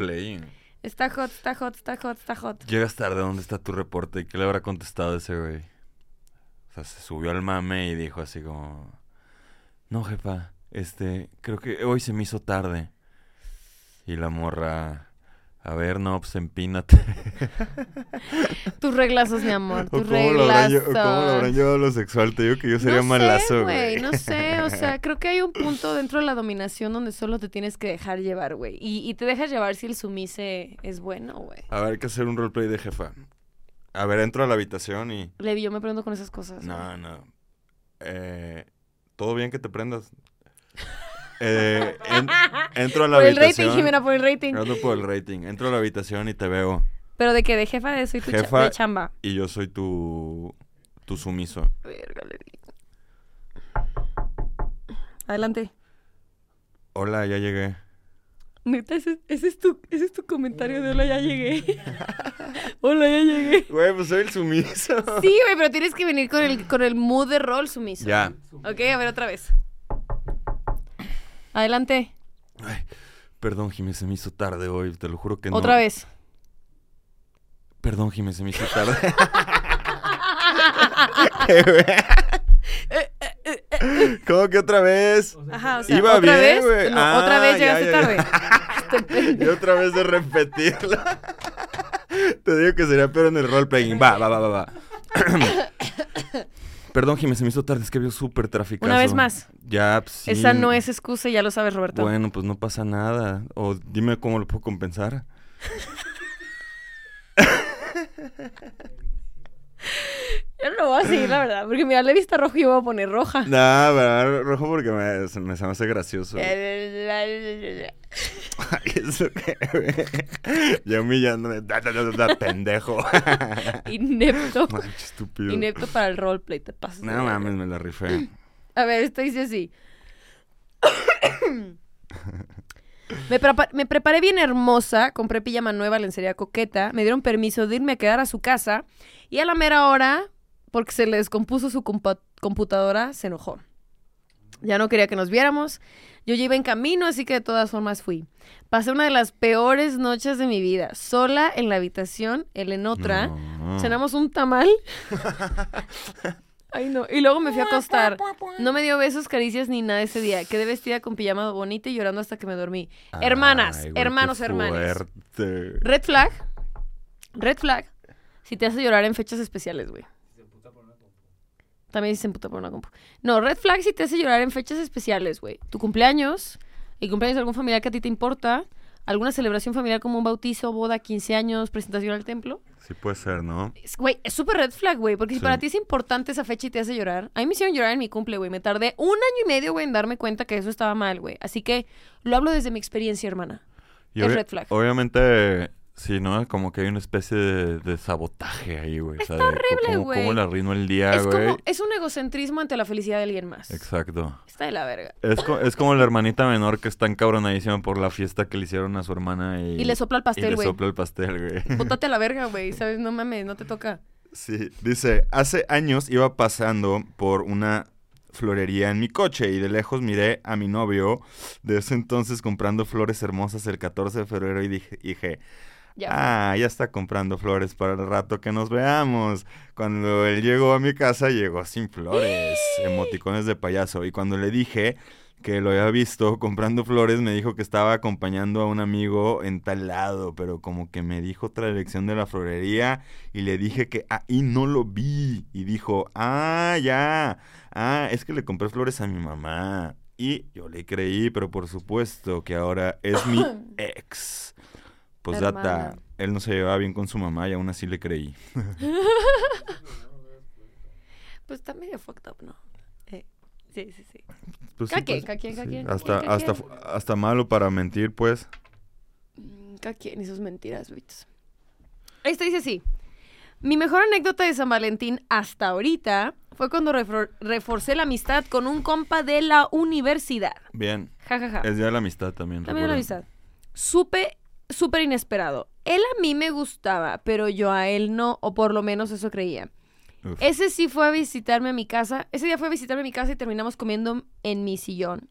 Está hot, está hot, está hot, está hot. Llegas tarde, ¿dónde está tu reporte? ¿Y qué le habrá contestado ese güey? O sea, se subió al mame y dijo así como... No, jefa, este, creo que hoy se me hizo tarde. Y la morra... A ver, no, pues empínate. <laughs> Tus reglazos, mi amor, ¿O tus cómo lo, reglazos. cómo lo habrán llevado lo sexual? Te digo que yo sería no malazo, sé, güey. No sé, o sea, <laughs> creo que hay un punto dentro de la dominación donde solo te tienes que dejar llevar, güey. Y, y te dejas llevar si el sumise es bueno, güey. A ver, hay que hacer un roleplay de jefa. A ver, entro a la habitación y... Levi, yo me prendo con esas cosas. No, no. Eh, ¿Todo bien que te prendas? Eh, en- <laughs> entro a la Por el habitación. rating, Jimena, por el rating. Por el rating. Entro a la habitación y te veo. Pero de que de jefa de soy tu cha- Jefa. de chamba. Y yo soy tu, tu sumiso. Adelante. Hola, ya llegué. Neta, ese, ese es tu, ese es tu comentario de hola, ya llegué. <laughs> hola, ya llegué. Güey, pues soy el sumiso. Sí, güey, pero tienes que venir con el, con el mood de rol sumiso. Ya. Ok, a ver otra vez. Adelante. Ay, perdón, Jiménez, se me hizo tarde hoy. Te lo juro que no. Otra vez. Perdón, Jiménez, se me hizo tarde. <laughs> ¿Cómo que otra vez? O sea, Ajá, o sea, Iba otra bien, vez. güey. No, Ah, otra vez ya, llegaste ya, tarde. ya. <laughs> Y otra vez de repetirlo. Te digo que sería peor en el roleplaying. Va, va, va, va, va. <coughs> <coughs> <coughs> Perdón, Jiménez, se me hizo tarde. Es que vio súper tráfico. Una vez más. Ya, pues, sí. Esa no es excusa, ya lo sabes, Roberto. Bueno, pues no pasa nada. O dime cómo lo puedo compensar. <laughs> <laughs> Yo no lo voy a seguir, la verdad. Porque mira, le he visto rojo y yo voy a poner roja. Nah, ¿verdad? rojo porque me, se me, hace gracioso. <laughs> Ay, eso güey. Ya humillándome. Da, da, da, da, da, pendejo. <laughs> Inepto. Qué estúpido. Inepto para el roleplay, te pasas. No mames, me la rifé. A ver, esto dice así. Me, prepa- me preparé bien hermosa, compré pijama nueva, lencería coqueta, me dieron permiso de irme a quedar a su casa y a la mera hora, porque se le descompuso su computadora, se enojó. Ya no quería que nos viéramos. Yo ya iba en camino, así que de todas formas fui. Pasé una de las peores noches de mi vida, sola en la habitación, él en otra. No. Cenamos un tamal. <laughs> Ay, no. Y luego me fui a acostar. No me dio besos, caricias ni nada ese día. Quedé vestida con pijama bonita y llorando hasta que me dormí. Hermanas, güey, hermanos, qué fuerte. Red flag. Red flag. Si te hace llorar en fechas especiales, güey. se emputa por una compu. También si se emputa por una compu. No, red flag si te hace llorar en fechas especiales, güey. Tu cumpleaños, el cumpleaños de algún familiar que a ti te importa, alguna celebración familiar como un bautizo, boda, 15 años, presentación al templo. Sí puede ser, ¿no? Güey, es súper red flag, güey. Porque si Sí. para ti es importante esa fecha y te hace llorar. A mí me hicieron llorar en mi cumple, güey. Me tardé un año y medio, güey, en darme cuenta que eso estaba mal, güey. Así que lo hablo desde mi experiencia, hermana. Y Es red flag. Obviamente, sí, ¿no? Como que hay una especie de, de sabotaje ahí, güey. Está horrible, ¿Cómo, güey. cómo le arruino el día, es güey? como, es un egocentrismo ante la felicidad de alguien más. Exacto. Está de la verga. Es, co- es como la hermanita menor que está encabronadísima por la fiesta que le hicieron a su hermana y... Y le sopla el pastel, le güey. sopla el pastel, güey. <laughs> Bótate a la verga, <laughs> güey. ¿Sabes? No mames, no te toca. Sí, dice, hace años iba pasando por una florería en mi coche y de lejos miré a mi novio de ese entonces comprando flores hermosas el 14 de febrero y dije, dije Ya. ah, ya está comprando flores para el rato que nos veamos. Cuando él llegó a mi casa, llegó sin flores, emoticones de payaso. Y cuando le dije que lo había visto comprando flores, me dijo que estaba acompañando a un amigo en tal lado, pero como que me dijo otra dirección de la florería y le dije que ahí no lo vi. Y dijo, ah, ya, ah, es que le compré flores a mi mamá. Y yo le creí, pero por supuesto que ahora es mi <coughs> ex. Pues data, él no se llevaba bien con su mamá y aún así le creí. <laughs> Pues está medio fucked up, ¿no? Eh, sí, sí, sí. Pues sí, pues, cada sí, Hasta, hasta, hasta malo para mentir, pues. Mm, Cada quien y sus mentiras, bichos. Esta dice así. Mi mejor anécdota de San Valentín hasta ahorita fue cuando refor- reforcé la amistad con un compa de la universidad. Bien. Ja, ja, ja. Es día de la amistad también. También la recuerda. amistad. Supe, súper inesperado. Él a mí me gustaba, pero yo a él no, o por lo menos eso creía. Uf. Ese sí fue a visitarme a mi casa. Ese día fue a visitarme a mi casa y terminamos comiendo en mi sillón.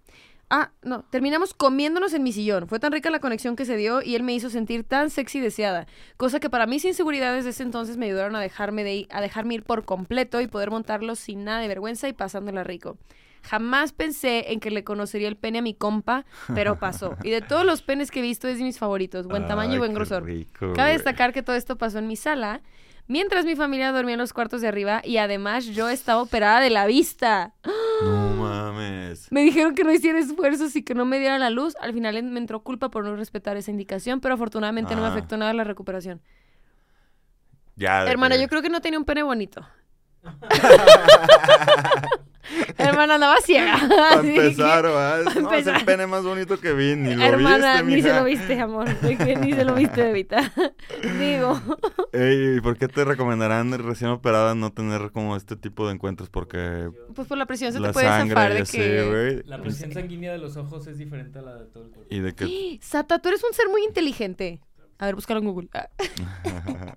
Ah, no, terminamos comiéndonos en mi sillón. Fue tan rica la conexión que se dio y él me hizo sentir tan sexy y deseada. Cosa que para mis inseguridades de ese entonces me ayudaron a dejarme, de ir, a dejarme ir por completo y poder montarlo sin nada de vergüenza y pasándola rico. Jamás pensé en que le conocería el pene a mi compa, pero pasó. Y de todos los penes que he visto es de mis favoritos. Buen tamaño y buen grosor. rico, Cabe destacar que todo esto pasó en mi sala, mientras mi familia dormía en los cuartos de arriba y además yo estaba operada de la vista. No <gasps> mames. Me dijeron que no hiciera esfuerzos y que no me diera la luz. Al final me entró culpa por no respetar esa indicación, pero afortunadamente no me Ah. afectó nada la recuperación. Ya. Hermana, que- yo creo que no tenía un pene bonito. <laughs> Hermana, andaba ciega. <laughs> Para empezar, ¿verdad? No, es empezar. el pene más bonito que vi. Ni lo Hermana, viste, ni se lo viste, amor. Ni se lo viste, bebita. <laughs> Digo. Ey, ¿y ¿por qué te recomendarán recién operada no tener como este tipo de encuentros? Porque Pues por la presión se la te puede sangre zafar de que... güey. La presión sanguínea de los ojos es diferente a la de todo el cuerpo. Y de que... <gasps> Sata, tú eres un ser muy inteligente. A ver, búscalo en Google. <laughs>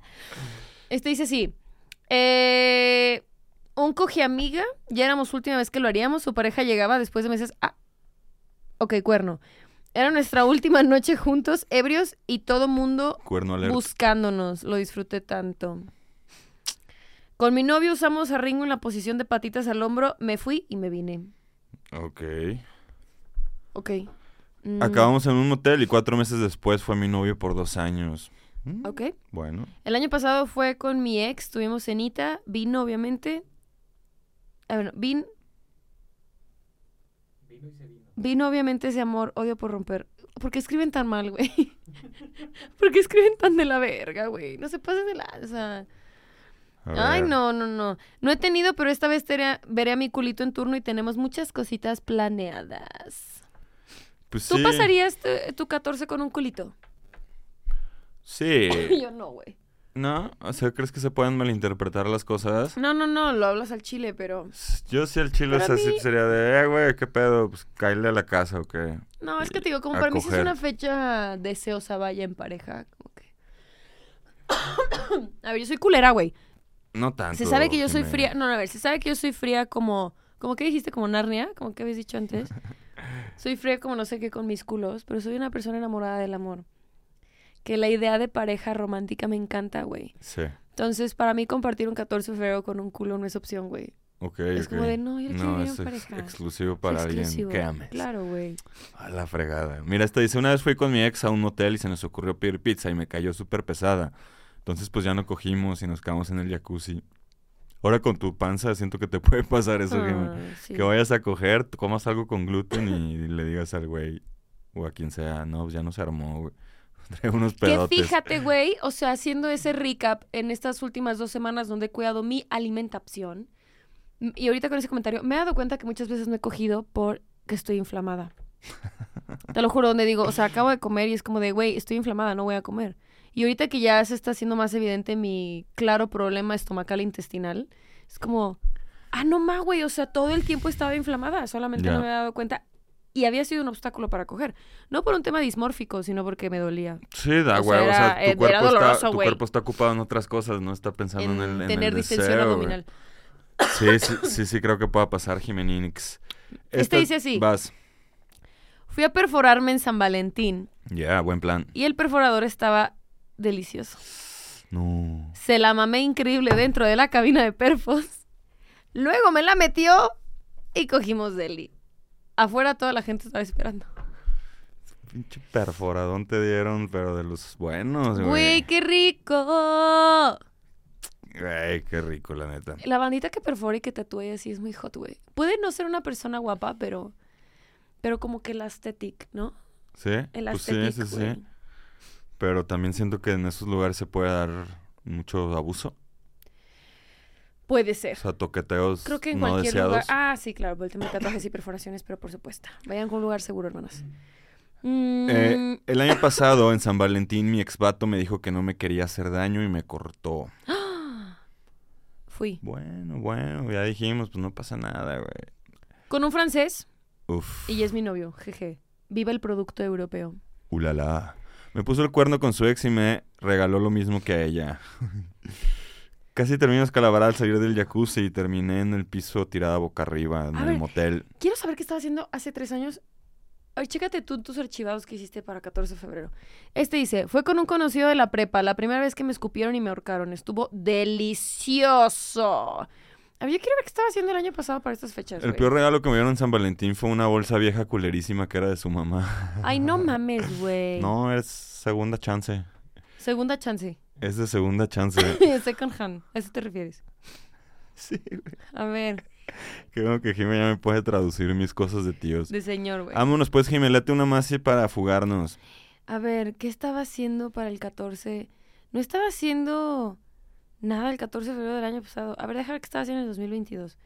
Este dice así. Eh, un coge amiga, ya éramos última vez que lo haríamos, su pareja llegaba después de meses. Ah, ok, cuerno. Era nuestra última noche juntos, ebrios y todo mundo Cuerno buscándonos. Lo disfruté tanto. Con mi novio usamos a Ringo en la posición de patitas al hombro, me fui y me vine. Ok. Ok. Mm, Acabamos en un motel y cuatro meses después fue mi novio por dos años. Mm, Ok. Bueno. El año pasado fue con mi ex, tuvimos cenita, vino obviamente. Ah, bueno, vin, Vino y se vino. vino obviamente ese amor, odio por romper. ¿Por qué escriben tan mal, güey? <laughs> ¿Por qué escriben tan de la verga, güey? No se pasen de lanza. Ay, no, no, no. No he tenido, pero esta vez teré- veré a mi culito en turno y tenemos muchas cositas planeadas. Pues ¿Tú sí. pasarías tu, tu 14 con un culito? Sí. <laughs> Yo no, güey. ¿No? O sea, ¿crees que se pueden malinterpretar las cosas? No, no, no, lo hablas al chile, pero... Yo sí el chile, o sea, sí mí- sería de, eh, güey, ¿qué pedo? Pues cállale a la casa o qué. No, es que te digo, como A para mí sí es coger. una fecha deseosa vaya en pareja, como que... <coughs> a ver, yo soy culera, güey. No tanto. Se sabe que yo soy fría... No, no, a ver, se sabe que yo soy fría como... ¿Cómo que dijiste? ¿Como Narnia? ¿Como que habías dicho antes? <laughs> soy fría como no sé qué con mis culos, pero soy una persona enamorada del amor. Que la idea de pareja romántica me encanta, güey. Sí. Entonces, para mí compartir un 14 de febrero con un culo no es opción, güey. Ok, Es ok. como de, no, yo No, es ex- pareja. exclusivo para alguien Exclusivo. que ames. Claro, güey. A la fregada. Mira, esta dice, una vez fui con mi ex a un hotel y se nos ocurrió pedir pizza y me cayó súper pesada. Entonces, pues ya no cogimos y nos quedamos en el jacuzzi. Ahora con tu panza siento que te <laughs> puede pasar eso, Jimena. Ah, sí. Que vayas a coger, comas algo con gluten y le digas al güey o a quien sea, no, pues ya no se armó, güey. Trae unos Que pedotes. fíjate, güey, o sea, haciendo ese recap en estas últimas dos semanas donde he cuidado mi alimentación, y ahorita con ese comentario, me he dado cuenta que muchas veces no he cogido porque estoy inflamada. <laughs> Te lo juro, donde digo, o sea, acabo de comer y es como de, güey, estoy inflamada, no voy a comer. Y ahorita que ya se está haciendo más evidente mi claro problema estomacal e intestinal, es como, ah, no más, güey, o sea, todo el tiempo estaba inflamada, solamente no me había dado cuenta. Y había sido un obstáculo para coger. No por un tema dismórfico, sino porque me dolía. Sí, da O sea, güey. O sea, eh, tu, cuerpo, era doloroso, está, tu cuerpo está ocupado en otras cosas, no está pensando en, en el, en tener el distensión deseo, abdominal. Sí, sí, sí, sí, creo que pueda pasar, Jimenix. Este Esta- dice así. Vas. Fui a perforarme en San Valentín Ya, buen plan. y el perforador estaba delicioso. No. Se la mamé increíble dentro de la cabina de perfos. Luego me la metió y cogimos deli. Afuera toda la gente estaba esperando. Pinche perforadón te dieron, pero de los buenos, Güey, güey. qué rico. Güey, qué rico, la neta. La bandita que perfora y que tatúe así es muy hot, güey. Puede no ser una persona guapa, pero pero como que el aesthetic, ¿no? ¿Sí? El Pues sí, aesthetic, sí, güey. sí. Pero también siento que en esos lugares se puede dar mucho abuso. Puede O ser. sea, toqueteos Creo que en no cualquier deseados. lugar. Ah, sí, claro, por el tema de tatuajes y perforaciones, pero por supuesto. Vayan a un lugar seguro, hermanas. Mm, Eh, el año pasado, en San Valentín, mi exvato me dijo que no me quería hacer daño y me cortó. <gasps> Fui. Bueno, bueno, ya dijimos, pues no pasa nada, güey. Con un francés Uf, y es mi novio, jeje. Viva el producto europeo. ulala. Me puso el cuerno con su ex y me regaló lo mismo que a ella. <laughs> Casi termino escalabrada al salir del jacuzzi y terminé en el piso tirada boca arriba en A el ver. motel. Quiero saber qué estaba haciendo hace tres años. A ver, chécate tú tus archivados que hiciste para 14 de febrero. Este dice, fue con un conocido de la prepa, la primera vez que me escupieron y me ahorcaron. Estuvo delicioso. A ver, yo quiero ver qué estaba haciendo el año pasado para estas fechas. El güey. peor regalo que me dieron en San Valentín fue una bolsa vieja culerísima que era de su mamá. Ay, no <laughs> mames, güey. No, es segunda chance. Segunda chance. Es de segunda chance. <laughs> Second hand. ¿A eso te refieres? sí, güey. A ver, Creo que Jimé ya me puede traducir mis cosas de tíos. de señor, güey. Vámonos pues, Jimé, late una más para fugarnos. A ver, ¿qué estaba haciendo para el 14? No estaba haciendo nada el 14 de febrero del año pasado. A ver, déjame ver qué estaba haciendo en el 2022.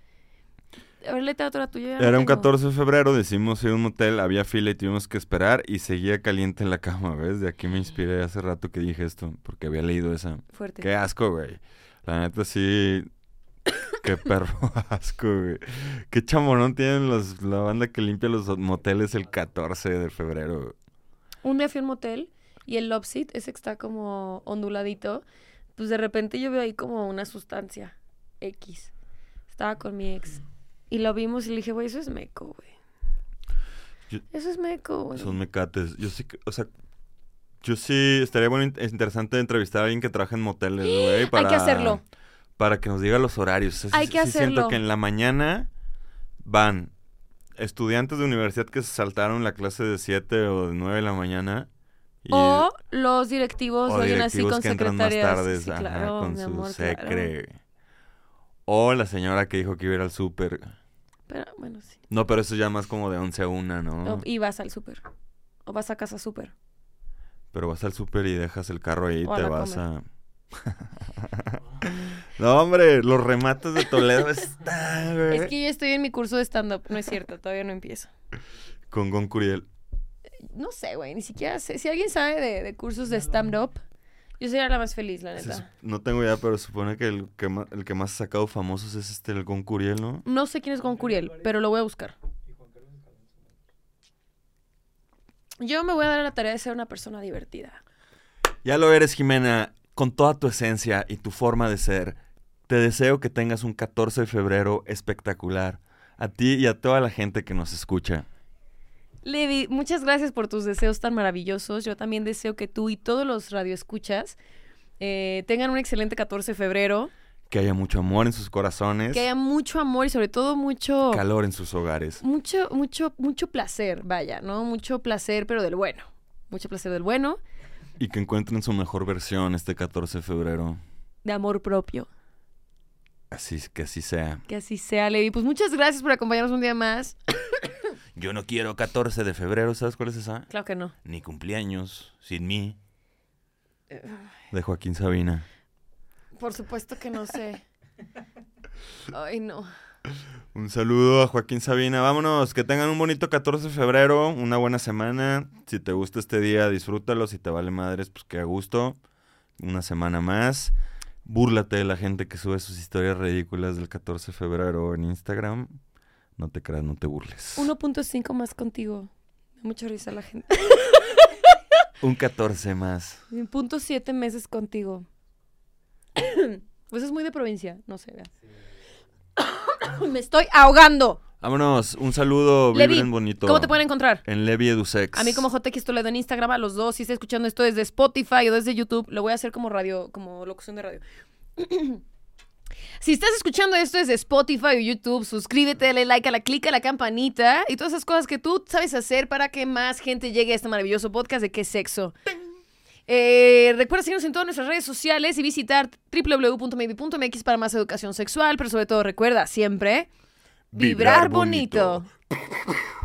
A ver, léete otra tuya. Era un tengo. 14 de febrero, decimos ir a un motel, había fila y tuvimos que esperar y seguía caliente en la cama, ¿ves? De aquí me inspiré hace rato que dije esto, porque había leído esa. Fuerte. Qué asco, güey. La neta sí. Qué <laughs> perro asco, güey. Qué chamorón tienen los, la banda que limpia los moteles el 14 de febrero. güey. Un día fui a un motel y el love seat, ese que está como onduladito, pues de repente yo veo ahí como una sustancia X. Estaba con mi ex. Y lo vimos y le dije, güey, eso es meco, güey. Yo- Eso es meco, güey. Son mecates. Yo sí, o sea, yo sí estaría bueno, es interesante entrevistar a alguien que trabaja en moteles, <gasps> güey. Para, Hay que hacerlo. Para que nos diga los horarios. O sea, sí- Hay que sí siento hacerlo. que en la mañana van estudiantes de universidad que se saltaron la clase de 7 o de 9 de la mañana. Y, O los directivos o oyen así directivos con que entran más Sí, claro, con su amor, claro. O la señora que dijo que iba a ir al súper. Pero bueno, sí. No, pero eso ya más como de 11 a 1, ¿no? O- y vas al súper. O vas a casa súper. Pero vas al súper y dejas el carro ahí y O a te la vas a... <laughs> no, hombre, los remates de Toledo están, güey. Es que yo estoy en mi curso de stand-up. No es cierto, todavía no empiezo. Con Gon Curiel. No sé, güey, ni siquiera sé. Si alguien sabe de, de cursos de stand-up, yo sería la más feliz, la neta. No tengo idea, pero supone que el que, ma- el que más ha sacado famosos es este, el Gon Curiel, ¿no? No sé quién es Gon Curiel, pero lo voy a buscar. Yo me voy a dar a la tarea de ser una persona divertida. Ya lo eres, Jimena, con toda tu esencia y tu forma de ser. Te deseo que tengas un 14 de febrero espectacular. A ti y a toda la gente que nos escucha. Levi, muchas gracias por tus deseos tan maravillosos. Yo también deseo que tú y todos los radioescuchas eh, tengan un excelente 14 de febrero. Que haya mucho amor en sus corazones. Que haya mucho amor y sobre todo mucho... Calor en sus hogares. mucho, mucho, mucho placer, vaya, ¿no? Mucho placer, pero del bueno. Mucho placer del bueno, Y que encuentren su mejor versión este 14 de febrero. de amor propio. Así que así sea. Que así sea, Levi. Pues muchas gracias por acompañarnos un día más. <coughs> Yo no quiero 14 de febrero, ¿sabes cuál es esa? Claro que no. Ni cumpleaños, sin mí. De Joaquín Sabina. Por supuesto que no sé. Ay, no. Un saludo a Joaquín Sabina. Vámonos, que tengan un bonito 14 de febrero, una buena semana. Si te gusta este día, disfrútalo. Si te vale madres, pues que a gusto. Una semana más. Búrlate de la gente que sube sus historias ridículas del 14 de febrero en Instagram. No te creas, no te burles. 1.5 más contigo. Me da mucha risa la gente. <laughs> Un 14 más. Punto siete meses contigo. <coughs> pues es muy de provincia, no sé, vea. <coughs> Me estoy ahogando. Vámonos, un saludo, Levi, vibren bonito. ¿Cómo te pueden encontrar? En Levi Edusex. A mí como JX Toledo en Instagram, a los dos. Si está escuchando esto desde Spotify o desde YouTube, lo voy a hacer como radio, como locución de radio. <coughs> si estás escuchando esto desde Spotify o YouTube, suscríbete, dale like a la clica a la campanita y todas esas cosas que tú sabes hacer para que más gente llegue a este maravilloso podcast de qué sexo. Eh, recuerda seguirnos en todas nuestras redes sociales y visitar www.maybe.mx para más educación sexual, pero sobre todo recuerda siempre vibrar, Vibrar bonito. bonito. <laughs>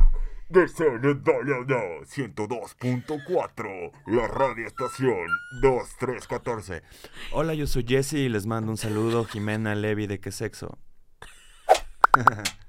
Desde el 102.4, la radio estación 2314. Hola, yo soy Jesse y les mando un saludo, Jimena Levi de qué sexo. <laughs>